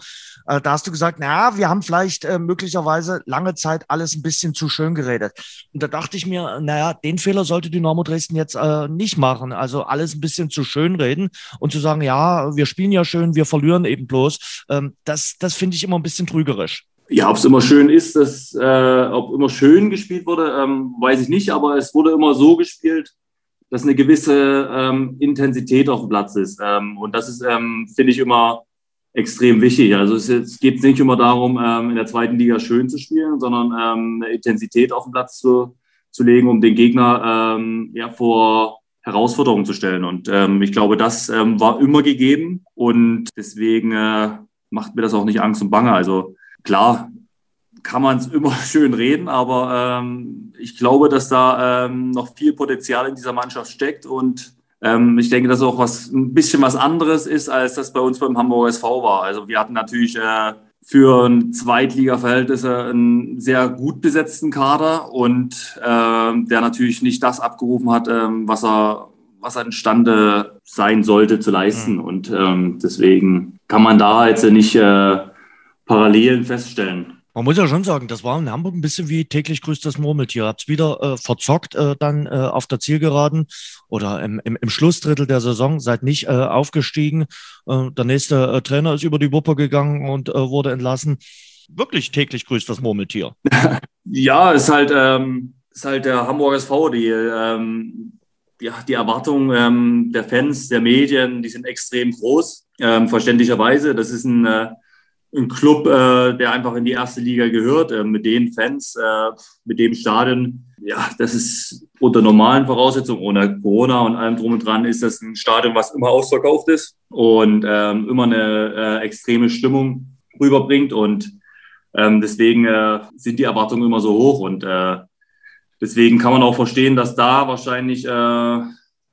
A: äh, da hast du gesagt, na, wir haben vielleicht äh, möglicherweise lange Zeit alles ein bisschen zu schön geredet. Und da dachte ich mir, naja, den Fehler sollte Dynamo Dresden jetzt äh, nicht machen. Also alles ein bisschen zu schön reden und zu sagen, ja, wir spielen ja schön, wir verlieren eben bloß. Ähm, das das finde ich immer ein bisschen trügerisch.
B: Ja, ob es immer schön ist, dass, äh, ob immer schön gespielt wurde, ähm, weiß ich nicht, aber es wurde immer so gespielt, dass eine gewisse ähm, Intensität auf dem Platz ist. Ähm, und das ist, ähm, finde ich, immer extrem wichtig. Also es, es geht nicht immer darum, ähm, in der zweiten Liga schön zu spielen, sondern ähm, eine Intensität auf den Platz zu, zu legen, um den Gegner ähm, ja, vor Herausforderungen zu stellen. Und ich glaube, das war immer gegeben und deswegen äh, macht mir das auch nicht Angst und Bange. Also klar, kann man es immer schön reden, aber ähm, ich glaube, dass da ähm, noch viel Potenzial in dieser Mannschaft steckt und ähm, ich denke, dass auch was ein bisschen was anderes ist, als das bei uns beim Hamburger SV war. Also wir hatten natürlich äh, für ein Zweitliga-Verhältnis einen sehr gut besetzten Kader und äh, der natürlich nicht das abgerufen hat, äh, was er was er imstande sein sollte zu leisten. Mhm. Und ähm, deswegen kann man da jetzt nicht äh, Parallelen feststellen.
A: Man muss ja schon sagen, das war in Hamburg ein bisschen wie täglich grüßt das Murmeltier. Hab's wieder äh, verzockt äh, dann äh, auf der Zielgeraden oder im, im, im Schlussdrittel der Saison, seid nicht äh, aufgestiegen. Äh, der nächste äh, Trainer ist über die Wupper gegangen und äh, wurde entlassen. Wirklich täglich grüßt das Murmeltier.
B: ja, ist halt, ähm, ist halt der Hamburger SV, die, ähm, ja, die Erwartungen ähm, der Fans, der Medien, die sind extrem groß, ähm, verständlicherweise. Das ist ein äh, ein Club, äh, der einfach in die erste Liga gehört, äh, mit den Fans, äh, mit dem Stadion. Ja, das ist unter normalen Voraussetzungen, ohne Corona und allem drum und dran, ist das ein Stadion, was immer ausverkauft ist und ähm, immer eine äh, extreme Stimmung rüberbringt. Und ähm, deswegen äh, sind die Erwartungen immer so hoch. Und äh, deswegen kann man auch verstehen, dass da wahrscheinlich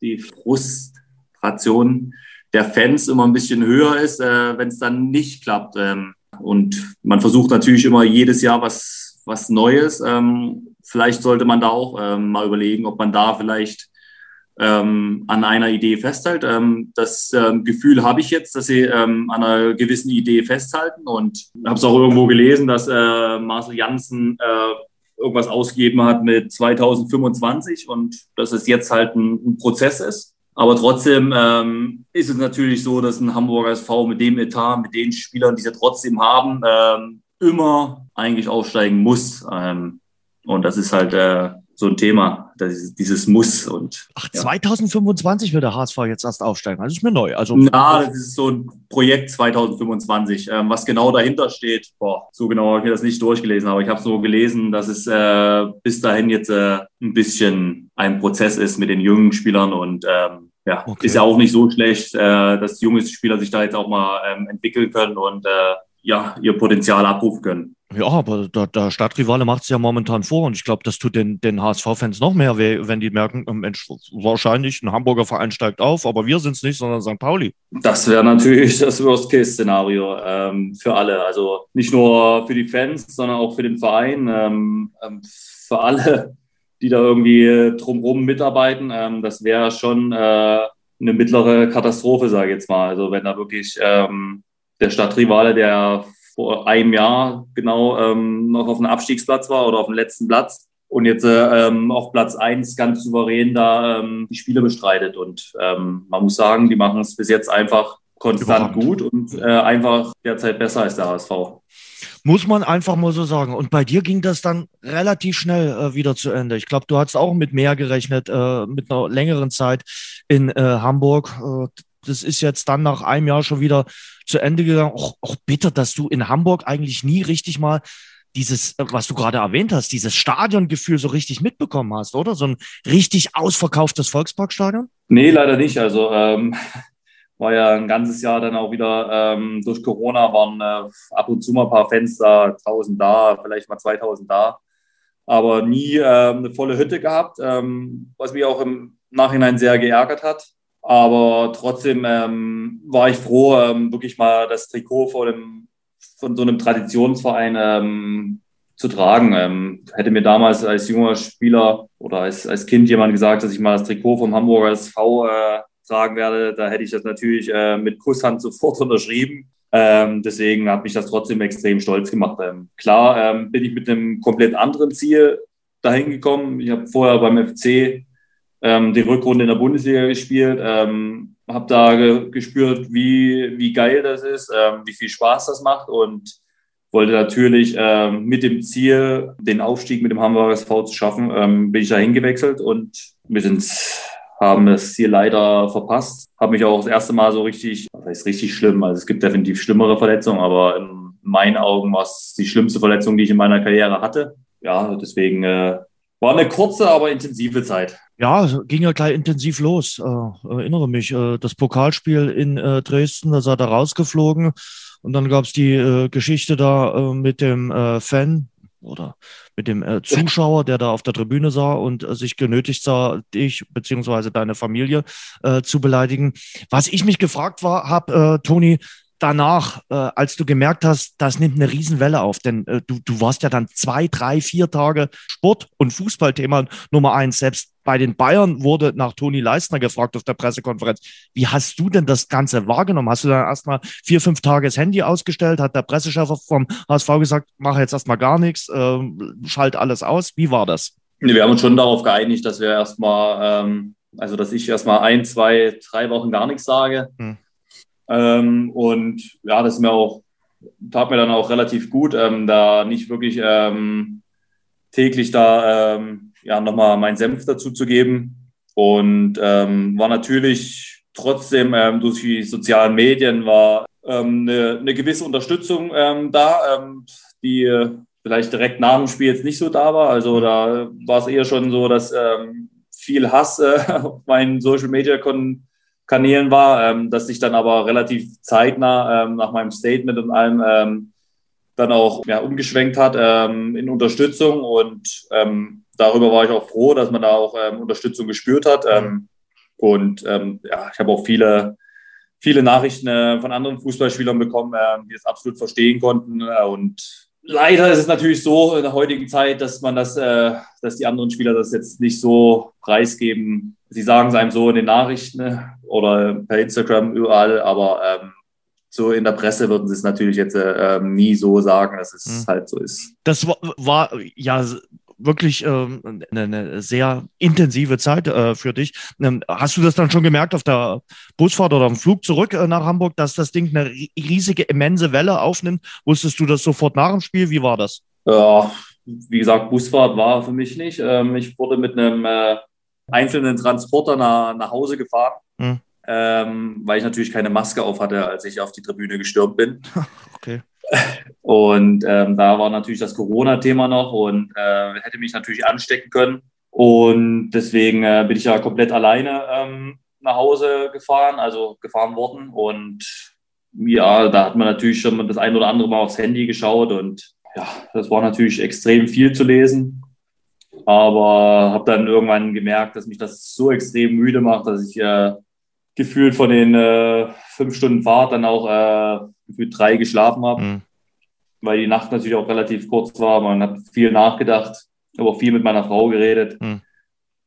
B: die Frustration der Fans immer ein bisschen höher ist, äh, wenn es dann nicht klappt. Ähm, und man versucht natürlich immer jedes Jahr was, was Neues. Ähm, vielleicht sollte man da auch ähm, mal überlegen, ob man da vielleicht ähm, an einer Idee festhält. Ähm, das ähm, Gefühl habe ich jetzt, dass sie an einer gewissen Idee festhalten und habe es auch irgendwo gelesen, dass äh, Marcel Janssen äh, irgendwas ausgegeben hat mit 2025 und dass es jetzt halt ein, ein Prozess ist. Aber trotzdem ähm, ist es natürlich so, dass ein Hamburger SV mit dem Etat, mit den Spielern, die sie trotzdem haben, ähm, immer eigentlich aufsteigen muss. Ähm, und das ist halt äh, so ein Thema, das dieses Muss. Und,
A: Ach, ja. 2025 wird der HSV jetzt erst aufsteigen. Das ist mir neu. Also,
B: Na, das ist so ein Projekt 2025. Ähm, was genau dahinter steht, boah, so genau habe ich mir das nicht durchgelesen, aber ich habe so gelesen, dass es äh, bis dahin jetzt äh, ein bisschen ein Prozess ist mit den jungen Spielern und ähm, ja, okay. ist ja auch nicht so schlecht, äh, dass junge Spieler sich da jetzt auch mal ähm, entwickeln können und äh, ja, ihr Potenzial abrufen können.
A: Ja, aber der, der Stadtrivale macht es ja momentan vor und ich glaube, das tut den, den HSV-Fans noch mehr weh, wenn die merken, oh Mensch, wahrscheinlich ein Hamburger Verein steigt auf, aber wir sind es nicht, sondern St. Pauli.
B: Das wäre natürlich das Worst-Case-Szenario ähm, für alle. Also nicht nur für die Fans, sondern auch für den Verein, ähm, ähm für alle, die da irgendwie drumherum mitarbeiten. Ähm, das wäre schon äh, eine mittlere Katastrophe, sage ich jetzt mal. Also wenn da wirklich ähm, der Stadtrivale, der vor einem Jahr genau ähm, noch auf dem Abstiegsplatz war oder auf dem letzten Platz und jetzt äh, ähm, auf Platz eins ganz souverän da ähm, die Spiele bestreitet. Und ähm, man muss sagen, die machen es bis jetzt einfach konstant gut und äh, einfach derzeit besser als der HSV.
A: Muss man einfach mal so sagen. Und bei dir ging das dann relativ schnell äh, wieder zu Ende. Ich glaube, du hast auch mit mehr gerechnet, äh, mit einer längeren Zeit in äh, Hamburg. Das ist jetzt dann nach einem Jahr schon wieder zu Ende gegangen. Auch, auch bitter, dass du in Hamburg eigentlich nie richtig mal dieses, äh, was du gerade erwähnt hast, dieses Stadiongefühl so richtig mitbekommen hast, oder? So ein richtig ausverkauftes Volksparkstadion?
B: Nee, leider nicht. Also ähm, war ja ein ganzes Jahr dann auch wieder ähm, durch Corona waren äh, ab und zu mal ein paar Fenster, 1000 da, vielleicht mal 2000 da, aber nie ähm, eine volle Hütte gehabt, ähm, was mich auch im Nachhinein sehr geärgert hat. Aber trotzdem ähm, war ich froh, ähm, wirklich mal das Trikot von, dem, von so einem Traditionsverein ähm, zu tragen. Ähm, hätte mir damals als junger Spieler oder als, als Kind jemand gesagt, dass ich mal das Trikot vom Hamburger SV äh, tragen werde, da hätte ich das natürlich äh, mit Kusshand sofort unterschrieben. Ähm, deswegen hat mich das trotzdem extrem stolz gemacht. Ähm, klar bin ich mit einem komplett anderen Ziel dahin gekommen. Ich habe vorher beim FC ähm, die Rückrunde in der Bundesliga gespielt, ähm, habe da ge gespürt, wie, wie geil das ist, ähm, wie viel Spaß das macht und wollte natürlich ähm, mit dem Ziel, den Aufstieg mit dem Hamburger SV zu schaffen, ähm, bin ich da hingewechselt und wir sind haben das Ziel leider verpasst. Habe mich auch das erste Mal so richtig, das heißt richtig schlimm, also es gibt definitiv schlimmere Verletzungen, aber in meinen Augen war es die schlimmste Verletzung, die ich in meiner Karriere hatte. Ja, deswegen äh, war eine kurze, aber intensive Zeit.
A: Ja, ging ja gleich intensiv los. Äh, erinnere mich, äh, das Pokalspiel in äh, Dresden, da seid ihr rausgeflogen. Und dann gab es die äh, Geschichte da äh, mit dem äh, Fan oder mit dem Zuschauer, der da auf der Tribüne sah und sich genötigt sah, dich beziehungsweise deine Familie zu beleidigen. Was ich mich gefragt war, habe, Toni, danach, äh, als du gemerkt hast, das nimmt eine Riesenwelle auf, denn äh, du, du warst ja dann zwei, drei, vier Tage Sport- und Fußballthema Nummer eins. Selbst bei den Bayern wurde nach Toni Leistner gefragt auf der Pressekonferenz. Wie hast du denn das Ganze wahrgenommen? Hast du dann erstmal vier, fünf Tage das Handy ausgestellt? Hat der Pressechef vom HSV gesagt, mach jetzt erstmal gar nichts, äh, schalt alles aus? Wie war das?
B: Wir haben uns schon darauf geeinigt, dass wir erstmal, ähm, also dass ich erstmal ein, zwei, drei Wochen gar nichts sage. Hm ähm, und ja, das mir auch, tat mir dann auch relativ gut, ähm, da nicht wirklich ähm, täglich da ähm, ja, nochmal meinen Senf dazu zu geben. Und ähm, war natürlich trotzdem ähm, durch die sozialen Medien war eine, eine gewisse Unterstützung da, die vielleicht direkt nach dem Spiel jetzt nicht so da war. Also da war es eher schon so, dass viel Hass äh, auf meinen Social Media Konten Kanälen war, ähm, dass sich dann aber relativ zeitnah ähm, nach meinem Statement und allem ähm, dann auch ja, umgeschwenkt hat ähm, in Unterstützung. Und ähm, darüber war ich auch froh, dass man da auch ähm, Unterstützung gespürt hat. Und ja, ich habe auch viele viele Nachrichten äh, von anderen Fußballspielern bekommen, äh, die es absolut verstehen konnten. Äh, und Leider ist es natürlich so in der heutigen Zeit, dass man das, äh, dass die anderen Spieler das jetzt nicht so preisgeben. Sie sagen es einem so in den Nachrichten ne, oder per Instagram überall, aber ähm, so in der Presse würden sie es natürlich jetzt äh, ähm, nie so sagen, dass es mhm. halt so ist.
A: Das war, war ja wirklich ähm, eine, eine, sehr intensive Zeit äh, für dich. Ähm, hast du das dann schon gemerkt auf der Busfahrt oder am Flug zurück äh, nach Hamburg, dass das Ding eine riesige, immense Welle aufnimmt? Wusstest du das sofort nach dem Spiel? Wie war das?
B: Ja, wie gesagt, Busfahrt war für mich nicht. Ähm, ich wurde mit einem äh, einzelnen Transporter nach, nach Hause gefahren. Hm. Ähm, weil ich natürlich keine Maske auf hatte, als ich auf die Tribüne gestürmt bin. okay. Und ähm, da war natürlich das Corona-Thema noch und äh, hätte mich natürlich anstecken können. Und deswegen äh, bin ich ja komplett alleine ähm, nach Hause gefahren, also gefahren worden. Und ja, da hat man natürlich schon das ein oder andere Mal aufs Handy geschaut und ja, das war natürlich extrem viel zu lesen. Aber habe dann irgendwann gemerkt, dass mich das so extrem müde macht, dass ich äh, gefühlt von den äh, fünf Stunden Fahrt dann auch äh, gefühlt drei geschlafen habe. Mhm. Weil die Nacht natürlich auch relativ kurz war. Man hat viel nachgedacht, aber auch viel mit meiner Frau geredet. Mhm.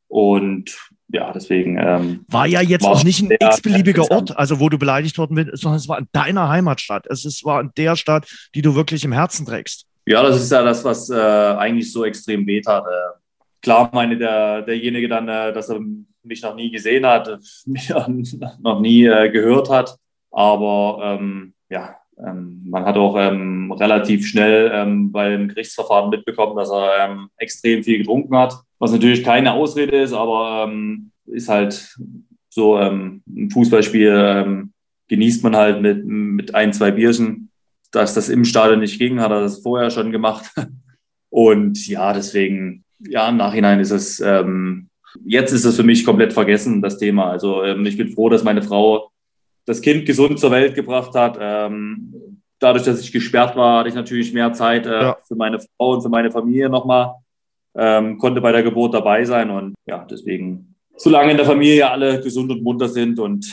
B: Und ja, deswegen. Ähm,
A: war ja jetzt auch nicht ein x-beliebiger Ort, also wo du beleidigt worden bist, sondern es war in deiner Heimatstadt. Es ist, war in der Stadt, die du wirklich im Herzen trägst.
B: Ja, das ist ja das, was äh, eigentlich so extrem weh tat. Äh, klar meine der, derjenige dann, äh, dass er mich noch nie gesehen hat, mich noch nie äh, gehört hat. Aber ähm, ja, ähm, man hat auch ähm, relativ schnell ähm, beim Gerichtsverfahren mitbekommen, dass er extrem viel getrunken hat, was natürlich keine Ausrede ist, aber ist halt so ähm, ein Fußballspiel ähm, genießt man halt mit, mit ein, zwei Bierchen. Dass das im Stadion nicht ging, hat er das vorher schon gemacht. Und ja, deswegen, ja, im Nachhinein ist es, ähm, jetzt ist es für mich komplett vergessen, das Thema. Also ähm, ich bin froh, dass meine Frau das Kind gesund zur Welt gebracht hat. Ähm, dadurch, dass ich gesperrt war, hatte ich natürlich mehr Zeit äh, ja. für meine Frau und für meine Familie nochmal. Ähm, konnte bei der Geburt dabei sein und ja, deswegen, solange in der Familie alle gesund und munter sind und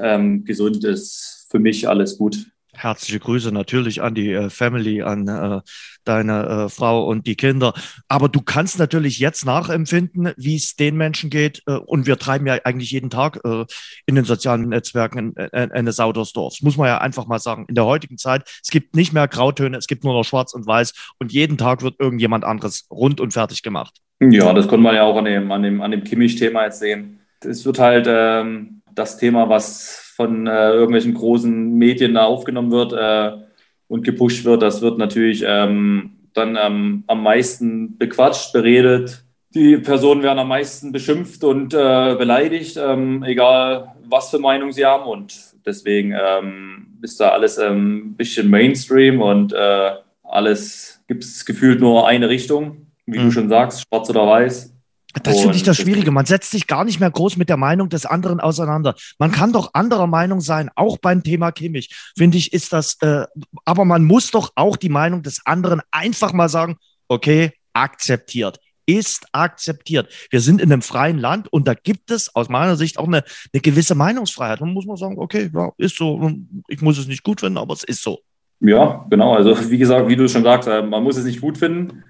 B: ähm, gesund ist, für mich alles gut.
A: Herzliche Grüße natürlich an die äh, Family, an äh, deine äh, Frau und die Kinder. Aber du kannst natürlich jetzt nachempfinden, wie es den Menschen geht. Äh, und wir treiben ja eigentlich jeden Tag äh, in den sozialen Netzwerken eine Sau durchs Dorf. Muss man ja einfach mal sagen. In der heutigen Zeit, es gibt nicht mehr Grautöne, es gibt nur noch Schwarz und Weiß. Und jeden Tag wird irgendjemand anderes rund und fertig gemacht.
B: Ja, das konnte man ja auch an dem, an dem, an dem Kimmich-Thema jetzt sehen. Es wird halt ähm, das Thema, was von äh, irgendwelchen großen Medien da aufgenommen wird äh, und gepusht wird, das wird natürlich ähm, dann ähm, am meisten bequatscht, beredet. Die Personen werden am meisten beschimpft und äh, beleidigt, ähm, egal was für Meinung sie haben. Und deswegen ähm, ist da alles ähm, ein bisschen Mainstream und äh, alles gibt es gefühlt nur eine Richtung, wie mhm. du schon sagst, schwarz oder weiß.
A: Das finde ich das Schwierige. Man setzt sich gar nicht mehr groß mit der Meinung des anderen auseinander. Man kann doch anderer Meinung sein, auch beim Thema Kimmich. Finde ich, ist das, äh, aber man muss doch auch die Meinung des anderen einfach mal sagen, okay, akzeptiert. Ist akzeptiert. Wir sind in einem freien Land und da gibt es aus meiner Sicht auch eine, eine gewisse Meinungsfreiheit. Man muss mal sagen, okay, ja, ist so. Ich muss es nicht gut finden, aber es ist so.
B: Ja, genau. Also, wie gesagt, wie du schon sagst, äh, man muss es nicht gut finden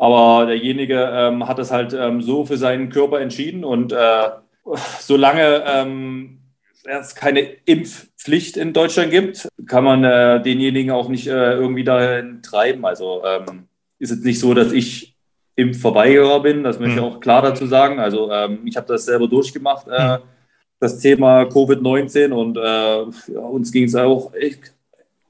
B: aber derjenige ähm, hat es halt ähm, so für seinen Körper entschieden und äh, solange ähm, es keine Impfpflicht in Deutschland gibt, kann man äh, denjenigen auch nicht äh, irgendwie dahin treiben. Also ähm, ist es nicht so, dass ich Impfverweigerer bin, das möchte ich mhm. auch klar dazu sagen. Also ähm, ich habe das selber durchgemacht, äh, mhm. das Thema Covid-19 und äh, ja, uns ging es auch echt,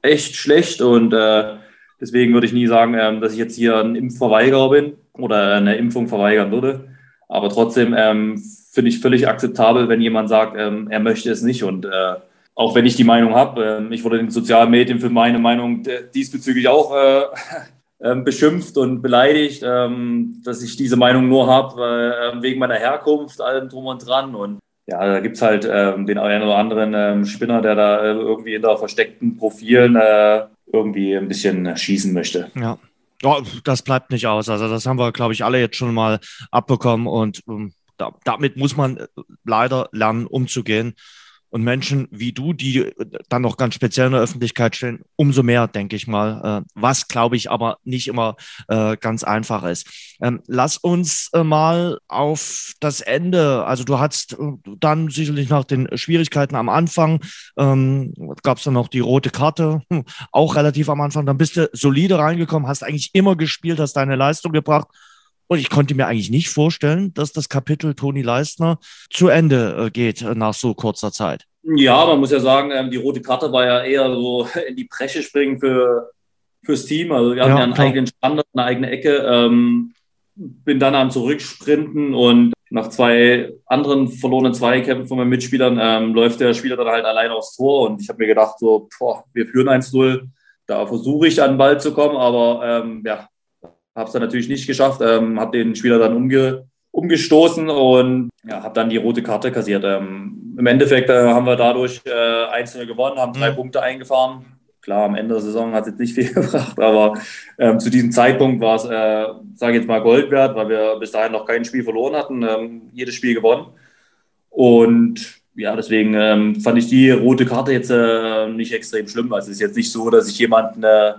B: echt schlecht und äh, Deswegen würde ich nie sagen, ähm, dass ich jetzt hier ein Impfverweigerer bin oder eine Impfung verweigern würde. Aber trotzdem ähm, finde ich völlig akzeptabel, wenn jemand sagt, ähm, er möchte es nicht. Und äh, auch wenn ich die Meinung habe, äh, ich wurde in den sozialen Medien für meine Meinung diesbezüglich auch äh, ähm, beschimpft und beleidigt, ähm, dass ich diese Meinung nur habe äh, wegen meiner Herkunft, allem drum und dran. Und ja, da gibt es halt ähm, den einen oder anderen ähm, Spinner, der da äh, irgendwie in der versteckten Profilen äh, irgendwie ein bisschen schießen möchte.
A: Ja. Oh, das bleibt nicht aus. Also das haben wir, glaube ich, alle jetzt schon mal abbekommen und ähm, da, damit muss man äh, leider lernen, umzugehen. Und Menschen wie du, die äh, dann noch ganz speziell in der Öffentlichkeit stehen, umso mehr, denke ich mal. Äh, was, glaube ich, aber nicht immer äh, ganz einfach ist. Ähm, lass uns mal auf das Ende. Also du hast dann sicherlich nach den Schwierigkeiten am Anfang, ähm, gab es dann noch die rote Karte, hm, auch relativ am Anfang. Dann bist du solide reingekommen, hast eigentlich immer gespielt, hast deine Leistung gebracht. Und ich konnte mir eigentlich nicht vorstellen, dass das Kapitel Toni Leistner zu Ende äh, geht äh, nach so kurzer Zeit.
B: Ja, man muss ja sagen, ähm, die rote Karte war ja eher so in die Bresche springen für, fürs Team. Also wir hatten ja, ja einen klar. eigenen Standard, eine eigene Ecke. Ähm, bin dann am Zurücksprinten und nach zwei anderen verlorenen Zweikämpfen von meinen Mitspielern ähm, läuft der Spieler dann halt alleine aufs Tor. Und ich habe mir gedacht, so, boah, wir führen 1-0. Da versuche ich an den Ball zu kommen, aber ähm, ja, habe es dann natürlich nicht geschafft, ähm, habe den Spieler dann umge umgestoßen und ja, habe dann die rote Karte kassiert. Ähm, Im Endeffekt äh, haben wir dadurch äh, einzelne gewonnen, haben drei mhm. Punkte eingefahren klar, am Ende der Saison hat es jetzt nicht viel gebracht, aber ähm, zu diesem Zeitpunkt war es, äh, sage ich jetzt mal, Gold wert, weil wir bis dahin noch kein Spiel verloren hatten, ähm, jedes Spiel gewonnen. Und ja, deswegen ähm, fand ich die rote Karte jetzt äh, nicht extrem schlimm. Also es ist jetzt nicht so, dass ich jemanden äh,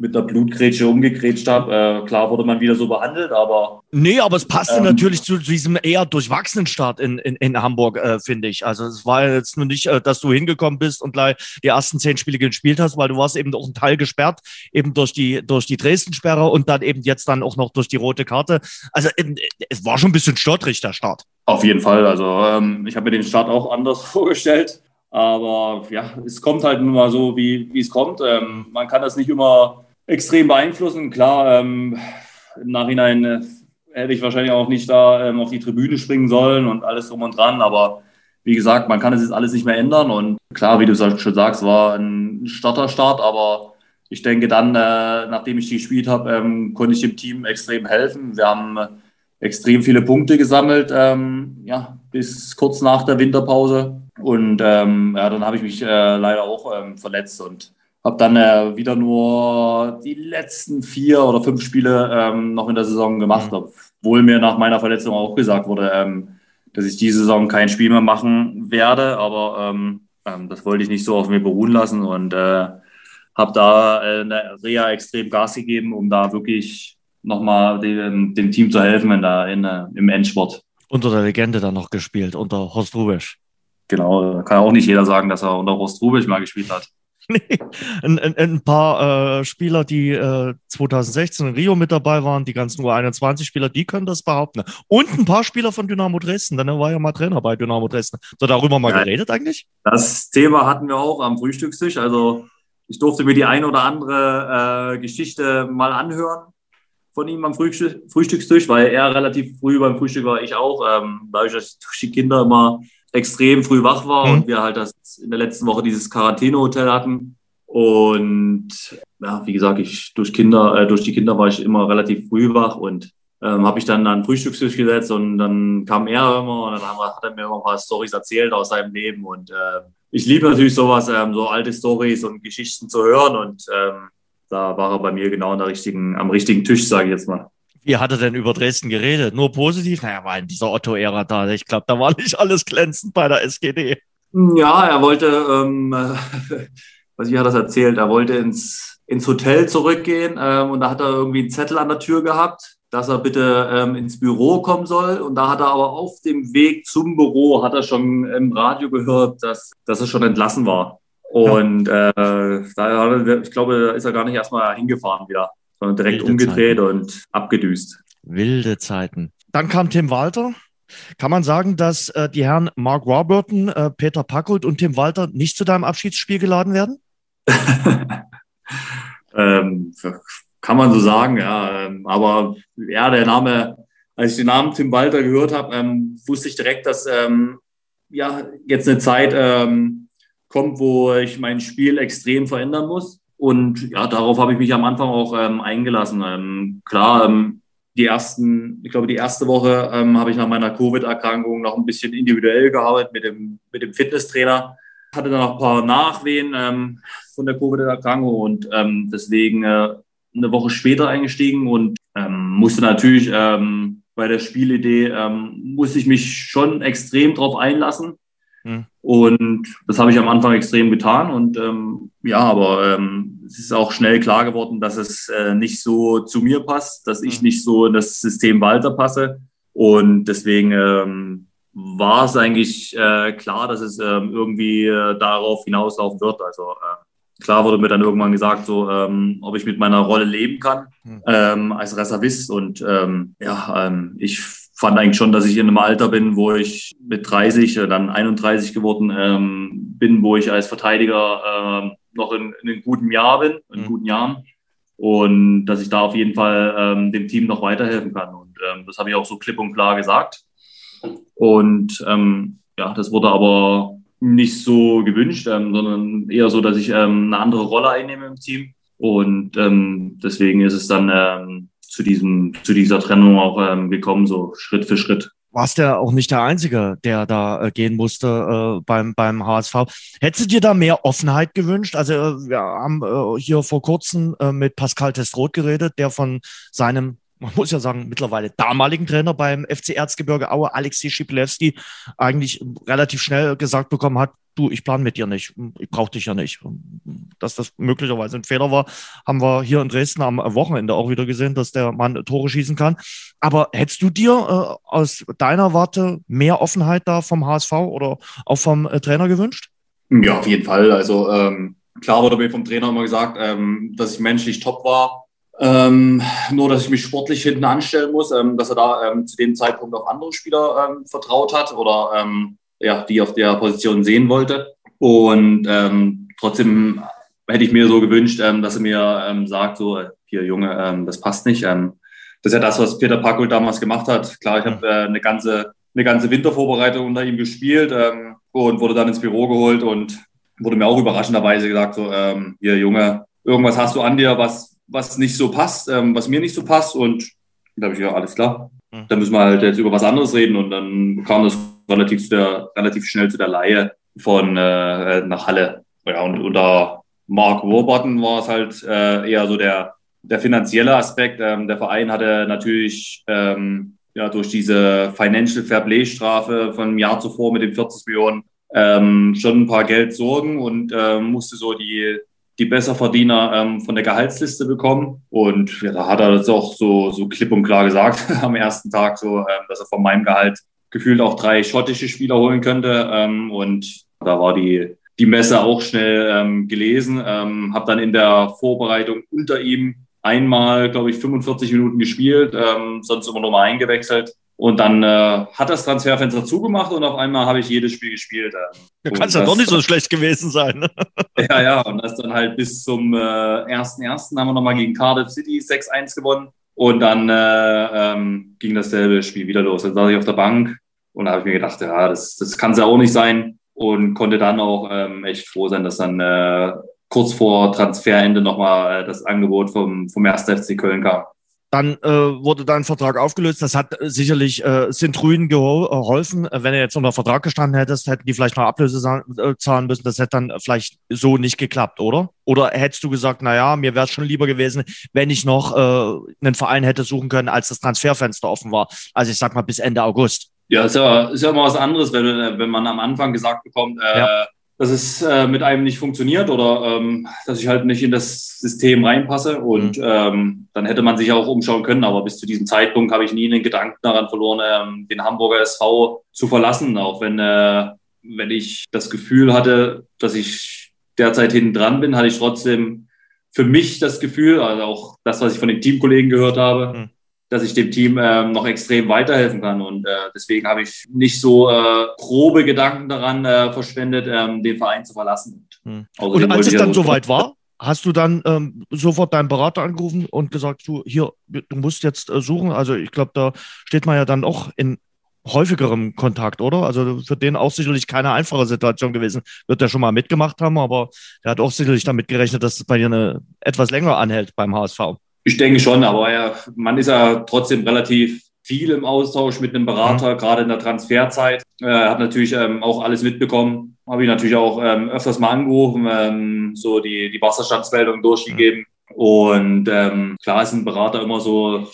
B: mit einer Blutgrätsche umgegrätscht habe. Äh, klar wurde man wieder so behandelt, aber.
A: Nee, aber es passte ähm, natürlich zu, zu, diesem eher durchwachsenen Start in, in, in Hamburg, äh, finde ich. Also es war jetzt nur nicht, äh, dass du hingekommen bist und gleich die ersten zehn Spiele gespielt hast, weil du warst eben auch ein Teil gesperrt, eben durch die, durch die Dresden-Sperre und dann eben jetzt dann auch noch durch die rote Karte. Also es war schon ein bisschen stottrig, der Start.
B: Auf jeden Fall. Also ähm, ich habe mir den Start auch anders vorgestellt. Aber ja, es kommt halt nun mal so, wie, wie es kommt. Ähm, man kann das nicht immer extrem beeinflussen. Klar, ähm, im Nachhinein äh, hätte ich wahrscheinlich auch nicht da ähm, auf die Tribüne springen sollen und alles drum und dran. Aber wie gesagt, man kann es jetzt alles nicht mehr ändern. Und klar, wie du schon sagst, war ein Starterstart. Aber ich denke dann, äh, nachdem ich gespielt habe, ähm, konnte ich dem Team extrem helfen. Wir haben extrem viele Punkte gesammelt, ähm, ja, bis kurz nach der Winterpause. Und ähm, ja, dann habe ich mich äh, leider auch ähm, verletzt und habe dann äh, wieder nur die letzten vier oder fünf Spiele ähm, noch in der Saison gemacht, mhm. obwohl mir nach meiner Verletzung auch gesagt wurde, ähm, dass ich diese Saison kein Spiel mehr machen werde. Aber ähm, ähm, das wollte ich nicht so auf mir beruhen lassen und äh, habe da äh, in der Reha extrem Gas gegeben, um da wirklich nochmal dem, dem Team zu helfen in der, in, äh, im Endsport.
A: Unter der Legende dann noch gespielt, unter Horst Rubisch.
B: Genau, da kann auch nicht jeder sagen, dass er unter Horst Rubisch mal gespielt hat.
A: Nee, ein, ein, ein paar äh, Spieler, die äh, 2016 in Rio mit dabei waren, die ganzen U21-Spieler, die können das behaupten. Und ein paar Spieler von Dynamo Dresden, denn er war ja mal Trainer bei Dynamo Dresden. Er darüber mal ja, geredet eigentlich?
B: Das Thema hatten wir auch am Frühstückstisch. Also ich durfte mir die ein oder andere äh, Geschichte mal anhören von ihm am Frühstückstisch, weil er relativ früh beim Frühstück war, ich auch. Ähm, dadurch, dass die Kinder immer extrem früh wach war mhm. und wir halt das in der letzten Woche dieses Quarantänehotel hatten. Und ja, wie gesagt, ich durch Kinder, äh, durch die Kinder war ich immer relativ früh wach und ähm, habe ich dann an den Frühstückstisch gesetzt und dann kam er immer und dann hat er mir immer ein paar Stories erzählt aus seinem Leben und äh, ich liebe natürlich sowas, ähm, so alte Stories und Geschichten zu hören und ähm, da war er bei mir genau der richtigen, am richtigen Tisch, sage ich jetzt mal.
A: Wie hat er denn über Dresden geredet? Nur positiv? Naja, war in dieser Otto-Ära da. Ich glaube, da war nicht alles glänzend bei der SGD.
B: Ja, er wollte, ähm, was ich hat das erzählt, er wollte ins, ins Hotel zurückgehen ähm, und da hat er irgendwie einen Zettel an der Tür gehabt, dass er bitte ähm, ins Büro kommen soll. Und da hat er aber auf dem Weg zum Büro, hat er schon im Radio gehört, dass, dass er schon entlassen war. Und ja. äh, da, ich glaube, da ist er gar nicht erstmal hingefahren wieder, sondern direkt Wilde umgedreht Zeiten. und abgedüst.
A: Wilde Zeiten. Dann kam Tim Walter. Kann man sagen, dass äh, die Herren Mark Warburton, äh, Peter Packold und Tim Walter nicht zu deinem Abschiedsspiel geladen werden?
B: ähm, kann man so sagen, ja. Ähm, aber ja, der Name, als ich den Namen Tim Walter gehört habe, ähm, wusste ich direkt, dass ähm, ja jetzt eine Zeit ähm, kommt, wo ich mein Spiel extrem verändern muss. Und ja, darauf habe ich mich am Anfang auch ähm, eingelassen. Ähm, klar, ähm, die ersten, ich glaube, die erste Woche ähm, habe ich nach meiner Covid-Erkrankung noch ein bisschen individuell gearbeitet mit dem, mit dem Fitnesstrainer. Hatte dann noch ein paar Nachwehen ähm, von der Covid-Erkrankung und ähm, deswegen äh, eine Woche später eingestiegen und ähm, musste natürlich ähm, bei der Spielidee, ähm, musste ich mich schon extrem drauf einlassen. Mhm. Und das habe ich am Anfang extrem getan. Und ähm, ja, aber ähm, es ist auch schnell klar geworden, dass es äh, nicht so zu mir passt, dass ich mhm. nicht so in das System Walter passe. Und deswegen ähm, war es eigentlich äh, klar, dass es ähm, irgendwie äh, darauf hinauslaufen wird. Also äh, klar wurde mir dann irgendwann gesagt, so ähm, ob ich mit meiner Rolle leben kann mhm. ähm, als Reservist. Und ja, ich fand eigentlich schon, dass ich in einem Alter bin, wo ich mit 30, äh, dann 31 geworden ähm, bin, wo ich als Verteidiger äh, noch in, in, einem guten Jahr bin, in mhm. guten Jahren. Und dass ich da auf jeden Fall ähm, dem Team noch weiterhelfen kann. Und ähm, das habe ich auch so klipp und klar gesagt. Und ähm, ja, das wurde aber nicht so gewünscht, ähm, sondern eher so, dass ich ähm, eine andere Rolle einnehme im Team. Und ähm, deswegen ist es dann ähm, zu, diesem, zu dieser Trennung auch ähm, gekommen, so Schritt für Schritt.
A: warst ja auch nicht der Einzige, der da äh, gehen musste äh, beim, beim HSV. Hättest du dir da mehr Offenheit gewünscht? Also äh, wir haben äh, hier vor kurzem äh, mit Pascal Testroth geredet, der von seinem man muss ja sagen, mittlerweile damaligen Trainer beim FC Erzgebirge Aue, Alexei Schipilewski, eigentlich relativ schnell gesagt bekommen hat, du, ich plane mit dir nicht, ich brauche dich ja nicht. Dass das möglicherweise ein Fehler war, haben wir hier in Dresden am Wochenende auch wieder gesehen, dass der Mann Tore schießen kann. Aber hättest du dir äh, aus deiner Warte mehr Offenheit da vom HSV oder auch vom äh, Trainer gewünscht?
B: Ja, auf jeden Fall. Also ähm, klar wurde mir vom Trainer immer gesagt, ähm, dass ich menschlich top war. Ähm, nur, dass ich mich sportlich hinten anstellen muss, ähm, dass er da ähm, zu dem Zeitpunkt auch andere Spieler ähm, vertraut hat oder ähm, ja, die auf der Position sehen wollte. Und ähm, trotzdem hätte ich mir so gewünscht, dass er mir sagt, so, hier Junge, das passt nicht. das ist ja das, was Peter Packel damals gemacht hat. Klar, ich habe äh, eine ganze eine ganze Wintervorbereitung unter ihm gespielt und wurde dann ins Büro geholt und wurde mir auch überraschenderweise gesagt, so, hier Junge, irgendwas hast du an dir, was, was nicht so passt, ähm, was mir nicht so passt. Und da habe ich ja, alles klar. Mhm. Dann müssen wir halt jetzt über was anderes reden. Und dann kam das relativ, der, relativ schnell zu der Laie von äh, nach Halle. Ja, und unter Mark Warburton war es halt äh, eher so der, der finanzielle Aspekt. Ähm, der Verein hatte natürlich ähm, ja, durch diese Financial Fair Play Strafe von einem Jahr zuvor mit den 40 Millionen ähm, schon ein paar Geld sorgen und äh, musste so die, die Besserverdiener ähm, von der Gehaltsliste bekommen. Und ja, da hat er das auch so, so klipp und klar gesagt am ersten Tag, so, ähm, dass er von meinem Gehalt gefühlt auch drei schottische Spieler holen könnte. Ähm, und da war die, die Messe auch schnell ähm, gelesen. Ähm, habe dann in der Vorbereitung unter ihm einmal, glaube ich, 45 Minuten gespielt, ähm, sonst immer nur mal eingewechselt. Und dann äh, hat das Transferfenster zugemacht und auf einmal habe ich jedes Spiel gespielt.
A: Äh. Kann es ja doch nicht so schlecht gewesen sein. Ne?
B: ja, ja, und das dann halt bis zum äh, 1.1. haben wir nochmal gegen Cardiff City 6-1 gewonnen. Und dann äh, ähm, ging dasselbe Spiel wieder los. Dann saß ich auf der Bank und habe ich mir gedacht, ja, das, das kann es ja auch nicht sein. Und konnte dann auch ähm, echt froh sein, dass dann äh, kurz vor Transferende nochmal äh, das Angebot vom, vom 1. FC Köln kam.
A: Dann äh, wurde dein Vertrag aufgelöst. Das hat äh, sicherlich äh, Sintrüden geholfen. Wenn du jetzt unter Vertrag gestanden hättest, hätten die vielleicht noch Ablöse äh, zahlen müssen. Das hätte dann vielleicht so nicht geklappt, oder? Oder hättest du gesagt, na ja, mir wäre es schon lieber gewesen, wenn ich noch äh, einen Verein hätte suchen können, als das Transferfenster offen war. Also ich sag mal bis Ende August.
B: Ja, ist ja, ist ja immer was anderes, wenn, wenn man am Anfang gesagt bekommt, äh, ja dass es äh, mit einem nicht funktioniert oder ähm, dass ich halt nicht in das System reinpasse. Und mhm. ähm, dann hätte man sich auch umschauen können. Aber bis zu diesem Zeitpunkt habe ich nie einen Gedanken daran verloren, ähm, den Hamburger SV zu verlassen. Auch wenn, äh, wenn ich das Gefühl hatte, dass ich derzeit hinten dran bin, hatte ich trotzdem für mich das Gefühl, also auch das, was ich von den Teamkollegen gehört habe, mhm dass ich dem Team ähm, noch extrem weiterhelfen kann. Und äh, deswegen habe ich nicht so äh, grobe Gedanken daran äh, verschwendet, ähm, den Verein zu verlassen.
A: Hm. Also und als es dann soweit war, hast du dann ähm, sofort deinen Berater angerufen und gesagt, du hier, du musst jetzt äh, suchen. Also ich glaube, da steht man ja dann auch in häufigerem Kontakt, oder? Also für den auch sicherlich keine einfache Situation gewesen. Wird er schon mal mitgemacht haben, aber er hat auch sicherlich damit gerechnet, dass es bei dir eine, etwas länger anhält beim HSV.
B: Ich denke schon, aber ja, man ist ja trotzdem relativ viel im Austausch mit einem Berater, mhm. gerade in der Transferzeit. Er äh, hat natürlich ähm, auch alles mitbekommen. Habe ich natürlich auch ähm, öfters mal angerufen, ähm, so die, die Wasserstandsmeldung durchgegeben. Mhm. Und ähm, klar ist ein Berater immer so,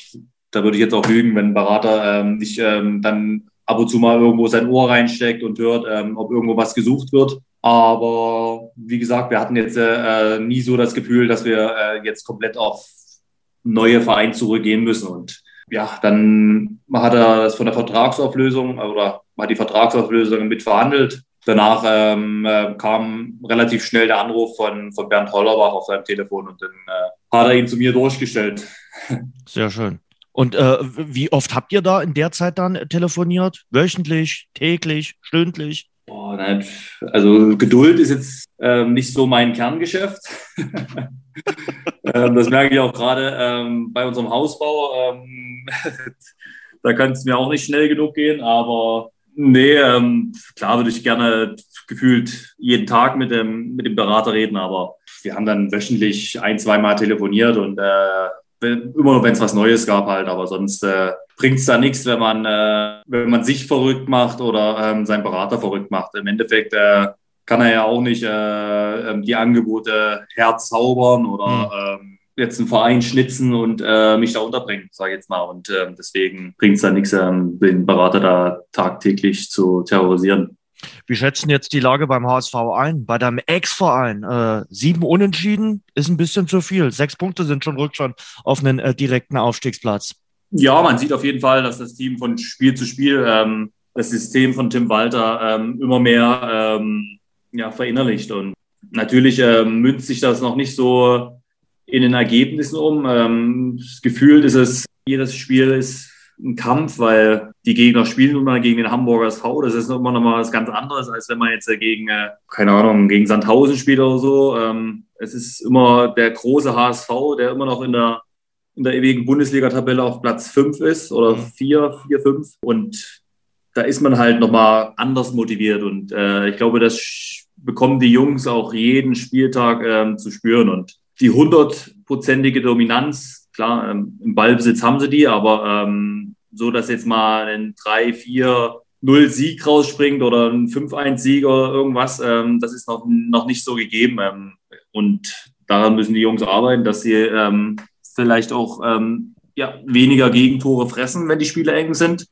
B: da würde ich jetzt auch lügen, wenn ein Berater ähm, nicht ähm, dann ab und zu mal irgendwo sein Ohr reinsteckt und hört, ähm, ob irgendwo was gesucht wird. Aber wie gesagt, wir hatten jetzt äh, nie so das Gefühl, dass wir äh, jetzt komplett auf neue Verein zurückgehen müssen. Und ja, dann hat er das von der Vertragsauflösung oder hat die Vertragsauflösung mit verhandelt. Danach ähm, äh, kam relativ schnell der Anruf von, von Bernd Hollerbach auf seinem Telefon und dann äh, hat er ihn zu mir durchgestellt.
A: Sehr schön. Und äh, wie oft habt ihr da in der Zeit dann telefoniert? Wöchentlich, täglich, stündlich?
B: Boah, also Geduld ist jetzt ähm, nicht so mein Kerngeschäft. ähm, das merke ich auch gerade ähm, bei unserem Hausbau. Ähm, da kann es mir auch nicht schnell genug gehen, aber nee, ähm, klar würde ich gerne gefühlt jeden Tag mit dem, mit dem Berater reden, aber wir haben dann wöchentlich ein, zweimal telefoniert und äh, immer nur, wenn es was Neues gab halt, aber sonst äh, bringt es da nichts, wenn man, äh, wenn man sich verrückt macht oder ähm, seinen Berater verrückt macht. Im Endeffekt äh, kann er ja auch nicht äh, ähm, die Angebote herzaubern oder mhm. ähm, jetzt einen Verein schnitzen und äh, mich da unterbringen, sage ich jetzt mal. Und äh, deswegen bringt es da nichts, ähm, den Berater da tagtäglich zu terrorisieren.
A: Wie schätzen jetzt die Lage beim HSV ein? Bei deinem Ex-Verein, äh, sieben Unentschieden ist ein bisschen zu viel. Sechs Punkte sind schon Rückstand auf einen äh, direkten Aufstiegsplatz.
B: Ja, man sieht auf jeden Fall, dass das Team von Spiel zu Spiel ähm, das System von Tim Walter ähm, immer mehr ähm, ja, verinnerlicht. Und natürlich ähm, münzt sich das noch nicht so in den Ergebnissen um. Ähm, gefühlt ist es, jedes Spiel ist ein Kampf, weil die Gegner spielen immer gegen den Hamburger SV. Das ist immer noch mal was ganz anderes, als wenn man jetzt gegen, äh, keine Ahnung, gegen Sandhausen spielt oder so. Ähm, es ist immer der große HSV, der immer noch in der, in der ewigen Bundesliga-Tabelle auf Platz 5 ist oder 4, 4, 5. Und da ist man halt nochmal anders motiviert. Und äh, ich glaube, das bekommen die Jungs auch jeden Spieltag ähm, zu spüren. Und die hundertprozentige Dominanz Klar, ähm, im Ballbesitz haben sie die, aber ähm, so, dass jetzt mal ein 3, 4, 0 Sieg rausspringt oder ein 5-1-Sieg oder irgendwas, ähm, das ist noch, noch nicht so gegeben. Ähm, und daran müssen die Jungs arbeiten, dass sie ähm, vielleicht auch ähm, ja, weniger Gegentore fressen, wenn die Spiele eng sind.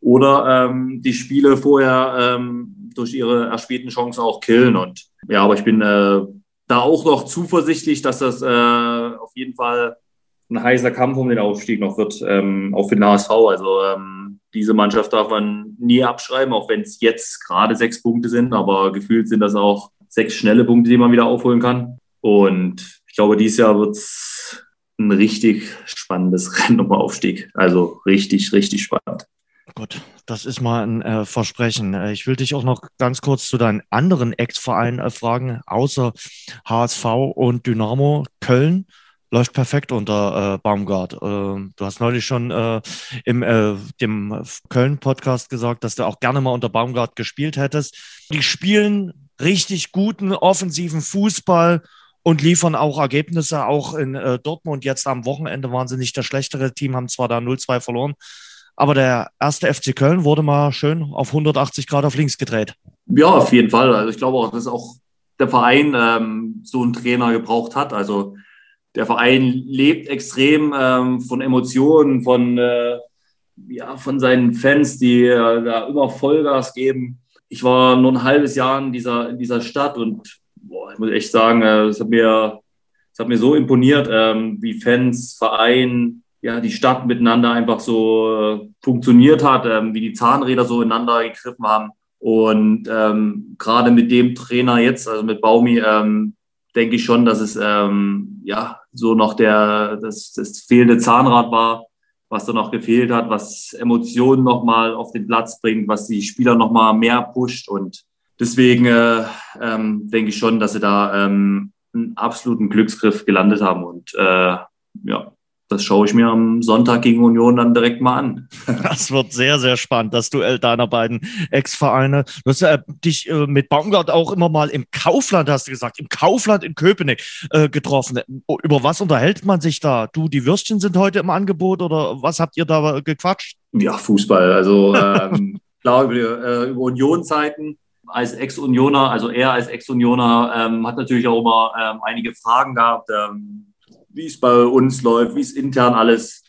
B: Oder ähm, die Spiele vorher ähm, durch ihre erspielten Chancen auch killen. Und ja, aber ich bin äh, da auch noch zuversichtlich, dass das äh, auf jeden Fall ein heißer Kampf um den Aufstieg noch wird, ähm, auch für den HSV. Also ähm, diese Mannschaft darf man nie abschreiben, auch wenn es jetzt gerade sechs Punkte sind, aber gefühlt sind das auch sechs schnelle Punkte, die man wieder aufholen kann. Und ich glaube, dieses Jahr wird es ein richtig spannendes Rennen um Aufstieg. Also richtig, richtig spannend.
A: Gut, das ist mal ein äh, Versprechen. Äh, ich will dich auch noch ganz kurz zu deinen anderen Ex-Vereinen äh, fragen, außer HSV und Dynamo Köln läuft perfekt unter äh, Baumgart. Äh, du hast neulich schon äh, im äh, dem Köln-Podcast gesagt, dass du auch gerne mal unter Baumgart gespielt hättest. Die spielen richtig guten offensiven Fußball und liefern auch Ergebnisse. Auch in äh, Dortmund jetzt am Wochenende waren sie nicht das schlechtere Team, haben zwar da 0-2 verloren, aber der erste FC Köln wurde mal schön auf 180 Grad auf links gedreht.
B: Ja, auf jeden Fall. Also ich glaube auch, dass auch der Verein ähm, so einen Trainer gebraucht hat. Also der Verein lebt extrem ähm, von Emotionen, von, äh, ja, von seinen Fans, die äh, da immer Vollgas geben. Ich war nur ein halbes Jahr in dieser, in dieser Stadt und boah, ich muss echt sagen, äh, es hat mir, hat mir so imponiert, ähm, wie Fans, Verein, ja, die Stadt miteinander einfach so äh, funktioniert hat, ähm, wie die Zahnräder so ineinander gegriffen haben. Und ähm, gerade mit dem Trainer jetzt, also mit Baumi, ähm, denke ich schon, dass es ähm, ja so noch der das, das fehlende Zahnrad war, was da noch gefehlt hat, was Emotionen nochmal auf den Platz bringt, was die Spieler nochmal mehr pusht. Und deswegen äh, ähm, denke ich schon, dass sie da ähm, einen absoluten Glücksgriff gelandet haben. Und äh, ja, das schaue ich mir am Sonntag gegen Union dann direkt mal an.
A: Das wird sehr, sehr spannend, das Duell deiner beiden Ex-Vereine. Du hast äh, dich äh, mit Baumgart auch immer mal im Kaufland, hast du gesagt, im Kaufland in Köpenick äh, getroffen. Über was unterhält man sich da? Du, die Würstchen sind heute im Angebot oder was habt ihr da gequatscht?
B: Ja, Fußball. Also ähm, klar, über, äh, über Union-Zeiten als Ex-Unioner, also er als Ex-Unioner, ähm, hat natürlich auch immer ähm, einige Fragen gehabt. Ähm, wie es bei uns läuft, wie es intern alles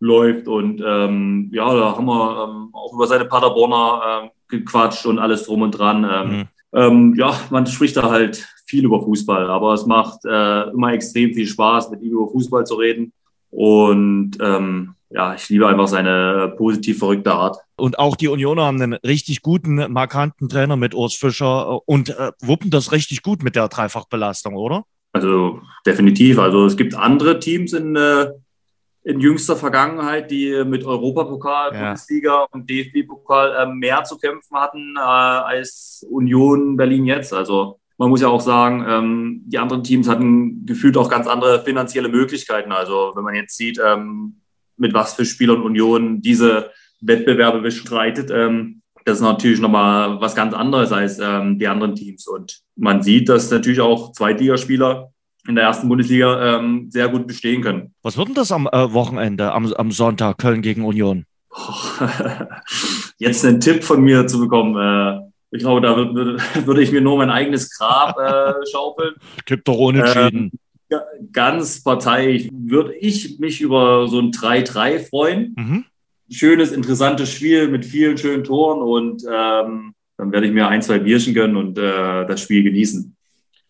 B: läuft. Und ähm, ja, da haben wir ähm, auch über seine Paderborner äh, gequatscht und alles drum und dran. Ähm, mhm. Ähm, ja, man spricht da halt viel über Fußball, aber es macht äh, immer extrem viel Spaß, mit ihm über Fußball zu reden. Und ähm, ja, ich liebe einfach seine positiv verrückte Art.
A: Und auch die Unioner haben einen richtig guten, markanten Trainer mit Urs Fischer und äh, wuppen das richtig gut mit der Dreifachbelastung, oder?
B: Also definitiv. Also es gibt andere Teams in, äh, in jüngster Vergangenheit, die mit Europapokal, ja. Bundesliga und DFB-Pokal äh, mehr zu kämpfen hatten äh, als Union Berlin jetzt. Also man muss ja auch sagen, ähm, die anderen Teams hatten gefühlt auch ganz andere finanzielle Möglichkeiten. Also wenn man jetzt sieht, ähm, mit was für Spielern Union diese Wettbewerbe bestreitet, ähm, das ist natürlich nochmal was ganz anderes als ähm, die anderen Teams. Und man sieht, dass natürlich auch Zweitligaspieler in der ersten Bundesliga ähm, sehr gut bestehen können.
A: Was wird denn das am äh, Wochenende, am, am Sonntag, Köln gegen Union?
B: Jetzt einen Tipp von mir zu bekommen. Äh, ich glaube, da würde, würde, ich mir nur mein eigenes Grab äh, schaufeln.
A: Tipp doch unentschieden.
B: Ähm, ganz parteiisch würde ich mich über so ein 3-3 freuen. Mhm. Schönes, interessantes Spiel mit vielen schönen Toren und ähm, dann werde ich mir ein, zwei Bierchen gönnen und äh, das Spiel genießen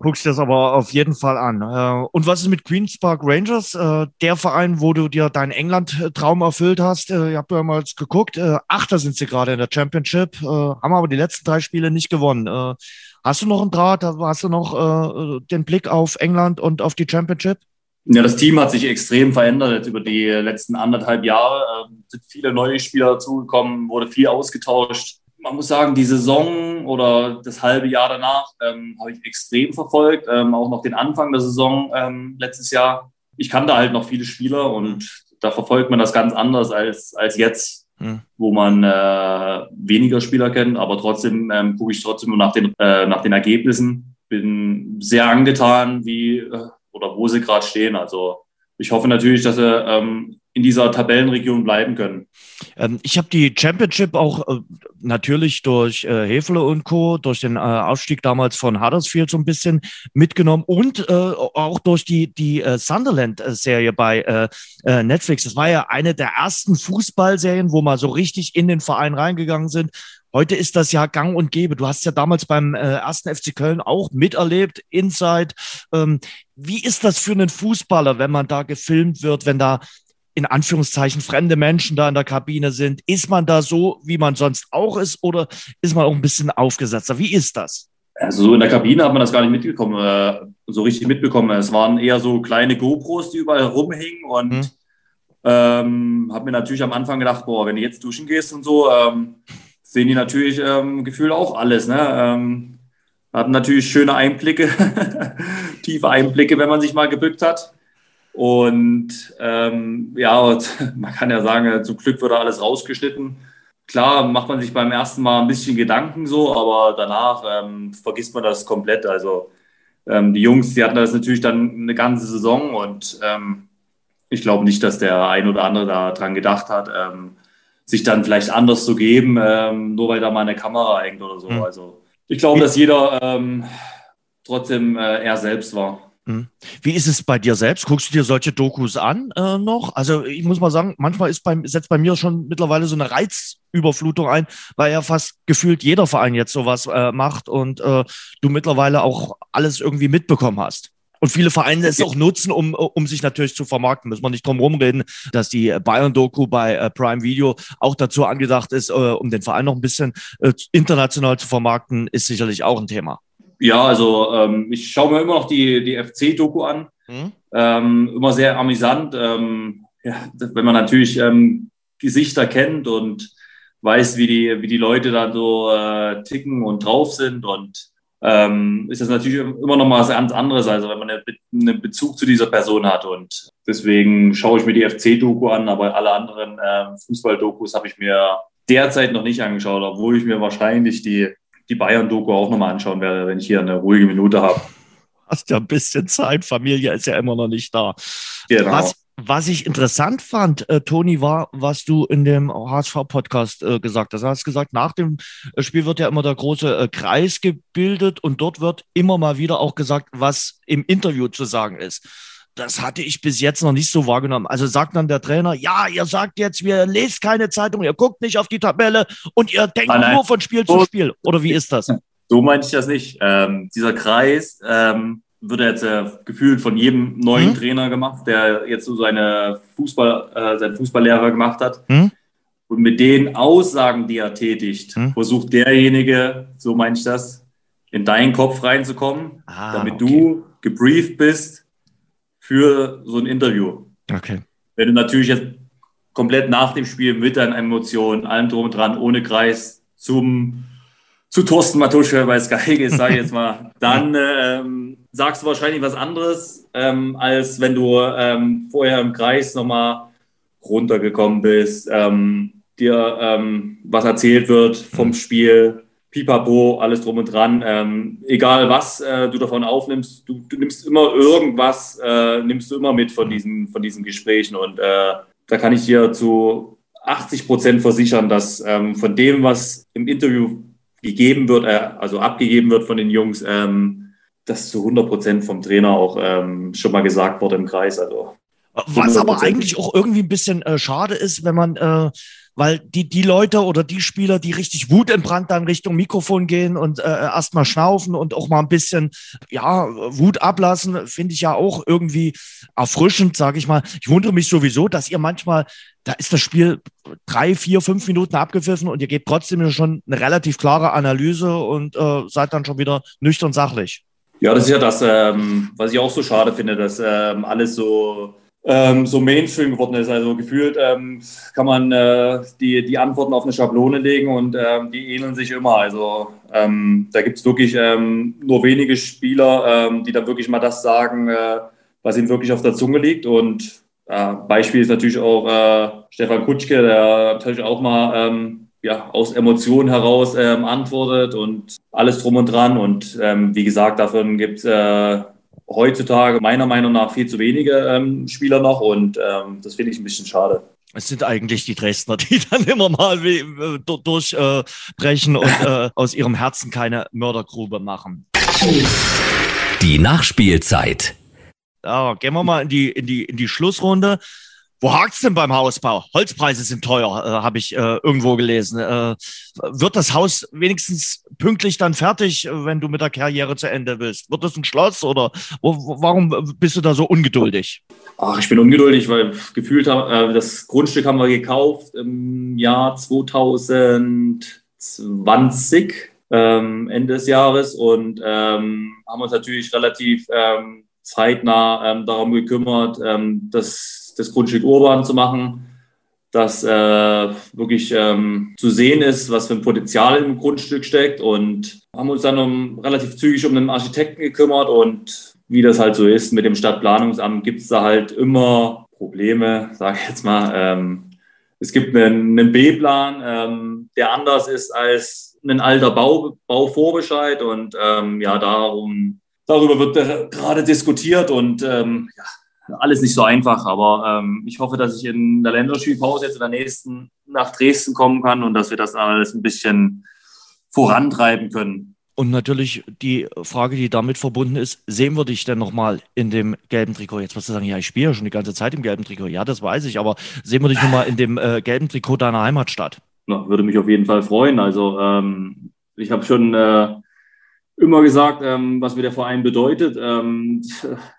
A: guckst dir das aber auf jeden Fall an. Äh, und was ist mit Queen's Park Rangers, äh, der Verein, wo du dir deinen England-Traum erfüllt hast? Äh, ihr habt ja mal geguckt. Achter sind sie gerade in der Championship, haben aber die letzten drei Spiele nicht gewonnen. Hast du noch einen Draht? Hast du noch den Blick auf England und auf die Championship?
B: Ja, das Team hat sich extrem verändert jetzt über die letzten anderthalb Jahre. sind viele neue Spieler dazugekommen, wurde viel ausgetauscht man muss sagen, die Saison oder das halbe Jahr danach ähm, habe ich extrem verfolgt, ähm, auch noch den Anfang der Saison ähm, letztes Jahr. Ich kannte halt noch viele Spieler und da verfolgt man das ganz anders als, als jetzt, hm. wo man äh, weniger Spieler kennt, aber trotzdem ähm, gucke ich trotzdem nur nach den, äh, nach den Ergebnissen. Bin sehr angetan, wie äh, oder wo sie gerade stehen. Also ich hoffe natürlich, dass sie ähm, in dieser Tabellenregion bleiben können.
A: Ähm, ich habe die Championship auch äh, natürlich durch äh, Hefele und Co., durch den äh, Aufstieg damals von Huddersfield so ein bisschen mitgenommen und äh, auch durch die, die äh, Sunderland-Serie bei äh, äh, Netflix. Das war ja eine der ersten Fußballserien, wo mal so richtig in den Verein reingegangen sind. Heute ist das ja gang und gäbe. Du hast ja damals beim ersten FC Köln auch miterlebt, Inside. Ähm, wie ist das für einen Fußballer, wenn man da gefilmt wird, wenn da in Anführungszeichen fremde Menschen da in der Kabine sind? Ist man da so, wie man sonst auch ist, oder ist man auch ein bisschen aufgesetzter? Wie ist das?
B: Also so in der Kabine hat man das gar nicht mitbekommen, äh, so richtig mitbekommen. Es waren eher so kleine GoPros, die überall rumhingen und hm. ähm, habe mir natürlich am Anfang gedacht, boah, wenn du jetzt duschen gehst und so, ähm, sehen die natürlich ähm, gefühlt auch alles. Ne? Ähm, hatten natürlich schöne Einblicke, tiefe Einblicke, wenn man sich mal gebückt hat. Und ähm, ja, man kann ja sagen, zum Glück wird da alles rausgeschnitten. Klar macht man sich beim ersten Mal ein bisschen Gedanken so, aber danach ähm, vergisst man das komplett. Also ähm, die Jungs, die hatten das natürlich dann eine ganze Saison und ähm, ich glaube nicht, dass der ein oder andere da dran gedacht hat, ähm, sich dann vielleicht anders zu geben, ähm, nur weil da mal eine Kamera hängt oder so. Mhm. Also ich glaube, dass jeder ähm, trotzdem äh, er selbst war.
A: Hm. Wie ist es bei dir selbst? Guckst du dir solche Dokus an äh, noch? Also ich muss mal sagen, manchmal ist bei, setzt bei mir schon mittlerweile so eine Reizüberflutung ein, weil ja fast gefühlt jeder Verein jetzt sowas äh, macht und äh, du mittlerweile auch alles irgendwie mitbekommen hast. Und viele Vereine es auch nutzen, um, um sich natürlich zu vermarkten. Müssen wir nicht drum rumreden, dass die Bayern-Doku bei äh, Prime Video auch dazu angedacht ist, äh, um den Verein noch ein bisschen äh, international zu vermarkten, ist sicherlich auch ein Thema.
B: Ja, also ähm, ich schaue mir immer noch die, die FC-Doku an. Mhm. Ähm, immer sehr amüsant. Ähm, ja, wenn man natürlich ähm, Gesichter kennt und weiß, wie die, wie die Leute dann so äh, ticken und drauf sind und ähm, ist das natürlich immer noch mal was ganz anderes, also wenn man einen Bezug zu dieser Person hat. Und deswegen schaue ich mir die FC-Doku an, aber alle anderen äh, Fußball-Dokus habe ich mir derzeit noch nicht angeschaut, obwohl ich mir wahrscheinlich die die Bayern-Doku auch nochmal anschauen werde, wenn ich hier eine ruhige Minute habe.
A: Hast ja ein bisschen Zeit, Familie ist ja immer noch nicht da. Genau. Was, was ich interessant fand, äh, Toni, war, was du in dem HSV-Podcast äh, gesagt hast. Du hast gesagt, nach dem Spiel wird ja immer der große äh, Kreis gebildet und dort wird immer mal wieder auch gesagt, was im Interview zu sagen ist das hatte ich bis jetzt noch nicht so wahrgenommen. Also sagt dann der Trainer, ja, ihr sagt jetzt, wir lest keine Zeitung, ihr guckt nicht auf die Tabelle und ihr denkt ah, nur von Spiel zu Spiel. Oder wie ist das?
B: So meinte ich das nicht. Ähm, dieser Kreis ähm, wird jetzt äh, gefühlt von jedem neuen hm? Trainer gemacht, der jetzt so seine Fußball, äh, seinen Fußballlehrer gemacht hat. Hm? Und mit den Aussagen, die er tätigt, hm? versucht derjenige, so meine ich das, in deinen Kopf reinzukommen, ah, damit okay. du gebrieft bist, für so ein Interview.
A: Okay.
B: Wenn du natürlich jetzt komplett nach dem Spiel mit deinen Emotionen, allem drum und dran, ohne Kreis zum zu Thorsten Matuschke bei Sky gehst, sage ich jetzt mal, dann ähm, sagst du wahrscheinlich was anderes, ähm, als wenn du ähm, vorher im Kreis nochmal runtergekommen bist, ähm, dir ähm, was erzählt wird vom Spiel, pipapo, alles drum und dran. Ähm, egal was äh, du davon aufnimmst, du, du nimmst immer irgendwas, äh, nimmst du immer mit von diesen, von diesen Gesprächen. Und äh, da kann ich dir zu 80 Prozent versichern, dass von dem, was im Interview gegeben wird, äh, also abgegeben wird von den Jungs, ähm, das zu 100 Prozent vom Trainer auch ähm, schon mal gesagt wurde im Kreis. Also
A: was aber eigentlich auch irgendwie ein bisschen äh, schade ist, wenn man, äh, weil die, die Leute oder die Spieler, die richtig wutentbrannt dann Richtung Mikrofon gehen und äh, erstmal schnaufen und auch mal ein bisschen, ja, Wut ablassen, finde ich ja auch irgendwie erfrischend, sage ich mal. Ich wundere mich sowieso, dass ihr manchmal, da ist das Spiel drei, vier, fünf Minuten abgepfiffen und ihr gebt trotzdem schon eine relativ klare Analyse und äh, seid dann schon wieder nüchtern sachlich.
B: Ja, das ist ja das, ähm, was ich auch so schade finde, dass ähm, alles so ähm, so Mainstream geworden ist. Also gefühlt ähm, kann man äh, die, die Antworten auf eine Schablone legen und ähm, die ähneln sich immer. Also ähm, da gibt es wirklich ähm, nur wenige Spieler, ähm, die dann wirklich mal das sagen, äh, was ihnen wirklich auf der Zunge liegt. Und äh, Beispiel ist natürlich auch äh, Stefan Kutschke, der natürlich auch mal ja, aus Emotionen heraus antwortet und alles drum und dran. Und wie gesagt, davon gibt es äh, heutzutage meiner Meinung nach viel zu wenige ähm, Spieler noch und ähm, das finde ich ein bisschen schade.
A: Es sind eigentlich die Dresdner, die dann immer mal durchbrechen äh, und äh, aus ihrem Herzen keine Mördergrube machen.
C: Die Nachspielzeit.
A: Ja, gehen wir mal in die, in die, in die Schlussrunde. Wo hakt's denn beim Hausbau? Holzpreise sind teuer, äh, habe ich äh, irgendwo gelesen. Äh, wird das Haus wenigstens pünktlich dann fertig, wenn du mit der Karriere zu Ende willst? Wird das ein Schloss oder wo, warum bist du da so ungeduldig?
B: Ach, ich bin ungeduldig, weil gefühlt äh, das Grundstück haben wir gekauft im Jahr 2020, ähm, Ende des Jahres und ähm, haben uns natürlich relativ ähm, zeitnah ähm, darum gekümmert, ähm, dass das Grundstück urban zu machen, dass äh, wirklich ähm, zu sehen ist, was für ein Potenzial im Grundstück steckt. Und haben uns dann um, relativ zügig um den Architekten gekümmert. Und wie das halt so ist mit dem Stadtplanungsamt, gibt es da halt immer Probleme, sage ich jetzt mal. Ähm, es gibt einen, einen B-Plan, ähm, der anders ist als ein alter Bau, Bauvorbescheid. Und ähm, ja, darum, darüber wird gerade diskutiert. Und ähm, ja, alles nicht so einfach, aber ähm, ich hoffe, dass ich in der Länderspielpause jetzt in der nächsten nach Dresden kommen kann und dass wir das alles ein bisschen vorantreiben können.
A: Und natürlich die Frage, die damit verbunden ist, sehen wir dich denn nochmal in dem gelben Trikot? Jetzt wirst du sagen, ja, ich spiele ja schon die ganze Zeit im gelben Trikot. Ja, das weiß ich, aber sehen wir dich nochmal in dem äh, gelben Trikot deiner Heimatstadt?
B: Ja, würde mich auf jeden Fall freuen. Also ähm, ich habe schon äh, immer gesagt, ähm, was mir der Verein bedeutet. Ähm,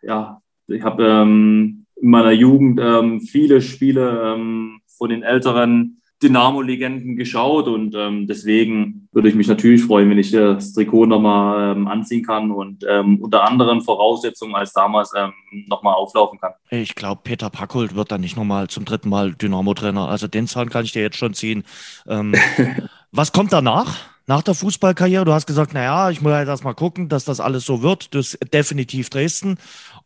B: ja, ich habe ähm, in meiner Jugend ähm, viele Spiele ähm, von den älteren Dynamo-Legenden geschaut und ähm, deswegen würde ich mich natürlich freuen, wenn ich das Trikot nochmal ähm, anziehen kann und ähm, unter anderen Voraussetzungen als damals ähm, nochmal auflaufen kann.
A: Ich glaube, Peter Packold wird dann nicht nochmal zum dritten Mal Dynamo-Trainer. Also den Zahn kann ich dir jetzt schon ziehen. Ähm, was kommt danach? Nach der Fußballkarriere, du hast gesagt, naja, ich muss halt erst mal gucken, dass das alles so wird. Das ist definitiv Dresden.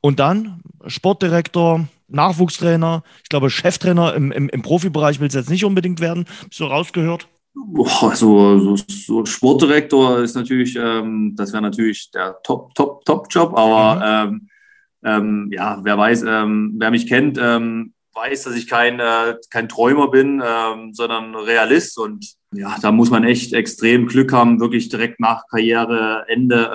A: Und dann Sportdirektor, Nachwuchstrainer, ich glaube Cheftrainer im, im, im Profibereich will es jetzt nicht unbedingt werden. Bist du rausgehört?
B: Boah, so, so, so, Sportdirektor ist natürlich, ähm, das wäre natürlich der Top, Top, Top-Job, aber mhm. ähm, ähm, ja, wer weiß, ähm, wer mich kennt, ähm, weiß, dass ich kein, äh, kein Träumer bin, ähm, sondern Realist und ja, da muss man echt extrem Glück haben, wirklich direkt nach Karriereende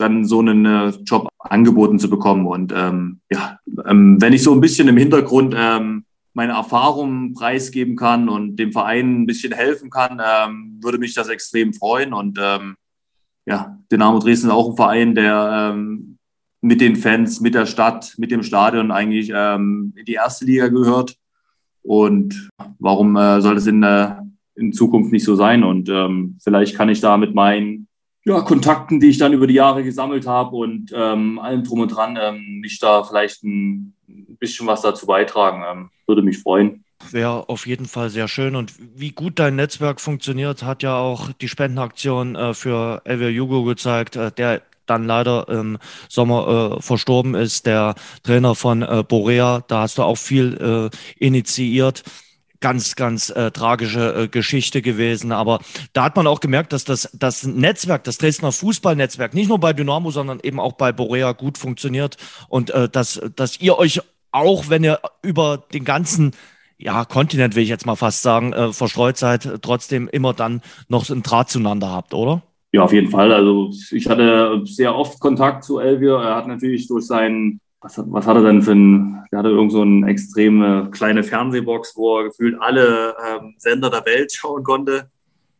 B: dann so einen Job angeboten zu bekommen. Und ähm, ja, ähm, wenn ich so ein bisschen im Hintergrund ähm, meine Erfahrungen preisgeben kann und dem Verein ein bisschen helfen kann, ähm, würde mich das extrem freuen. Und ähm, ja, Dynamo Dresden ist auch ein Verein, der ähm, mit den Fans, mit der Stadt, mit dem Stadion eigentlich ähm, in die erste Liga gehört. Und warum äh, soll das in, äh, in Zukunft nicht so sein? Und ähm, vielleicht kann ich da mit meinen ja, Kontakten, die ich dann über die Jahre gesammelt habe und ähm, allem drum und dran, ähm, mich da vielleicht ein bisschen was dazu beitragen. Ähm, würde mich freuen.
A: Wäre auf jeden Fall sehr schön. Und wie gut dein Netzwerk funktioniert, hat ja auch die Spendenaktion äh, für Elvio Jugo gezeigt, äh, der dann leider im Sommer äh, verstorben ist, der Trainer von äh, Borea. Da hast du auch viel äh, initiiert ganz, ganz äh, tragische äh, Geschichte gewesen. Aber da hat man auch gemerkt, dass das, das Netzwerk, das Dresdner Fußballnetzwerk, nicht nur bei Dynamo, sondern eben auch bei Borea gut funktioniert und äh, dass, dass ihr euch auch, wenn ihr über den ganzen ja, Kontinent, will ich jetzt mal fast sagen, äh, verstreut seid, trotzdem immer dann noch einen Draht zueinander habt, oder?
B: Ja, auf jeden Fall. Also ich hatte sehr oft Kontakt zu Elvio. Er hat natürlich durch seinen, was, was hat er denn für ein, er hatte irgend so eine extreme kleine Fernsehbox, wo er gefühlt alle ähm, Sender der Welt schauen konnte.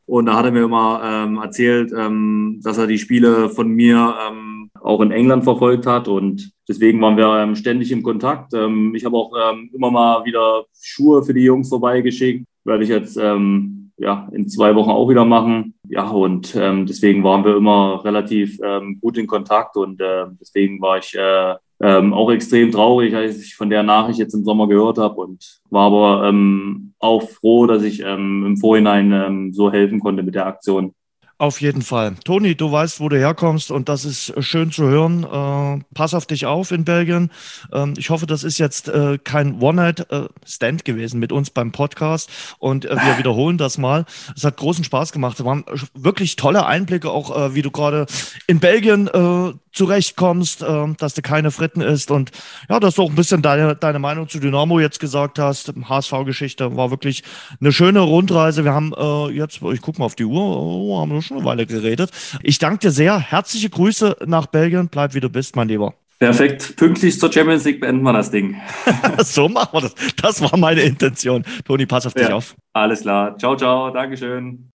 B: Und da hat er mir immer ähm, erzählt, ähm, dass er die Spiele von mir ähm, auch in England verfolgt hat. Und deswegen waren wir ähm, ständig im Kontakt. Ähm, ich habe auch immer mal wieder Schuhe für die Jungs vorbeigeschickt. Werde ich jetzt ja, in zwei Wochen auch wieder machen. Ja, und deswegen waren wir immer relativ gut in Kontakt. Und äh, deswegen war ich äh, ähm, auch extrem traurig, als ich von der Nachricht jetzt im Sommer gehört habe und war aber ähm, auch froh, dass ich ähm, im Vorhinein ähm, so helfen konnte mit der Aktion.
A: Auf jeden Fall. Toni, du weißt, wo du herkommst und das ist schön zu hören. Äh, pass auf dich auf in Belgien. Ähm, ich hoffe, das ist jetzt äh, kein One-Night-Stand gewesen mit uns beim Podcast und äh, wir wiederholen das mal. Es hat großen Spaß gemacht. Es waren wirklich tolle Einblicke, auch äh, wie du gerade in Belgien äh, zurechtkommst, äh, dass du keine Fritten isst und ja, dass du auch ein bisschen deine, deine Meinung zu Dynamo jetzt gesagt hast. HSV-Geschichte war wirklich eine schöne Rundreise. Wir haben äh, jetzt, ich gucke mal auf die Uhr, oh, haben wir schon eine Weile geredet. Ich danke dir sehr. Herzliche Grüße nach Belgien. Bleib wie du bist, mein Lieber.
B: Perfekt. Pünktlich zur Champions League beenden wir das Ding.
A: so machen wir das. Das war meine Intention. Toni, pass auf dich
B: Ja.
A: auf.
B: Alles klar. Ciao, ciao. Dankeschön.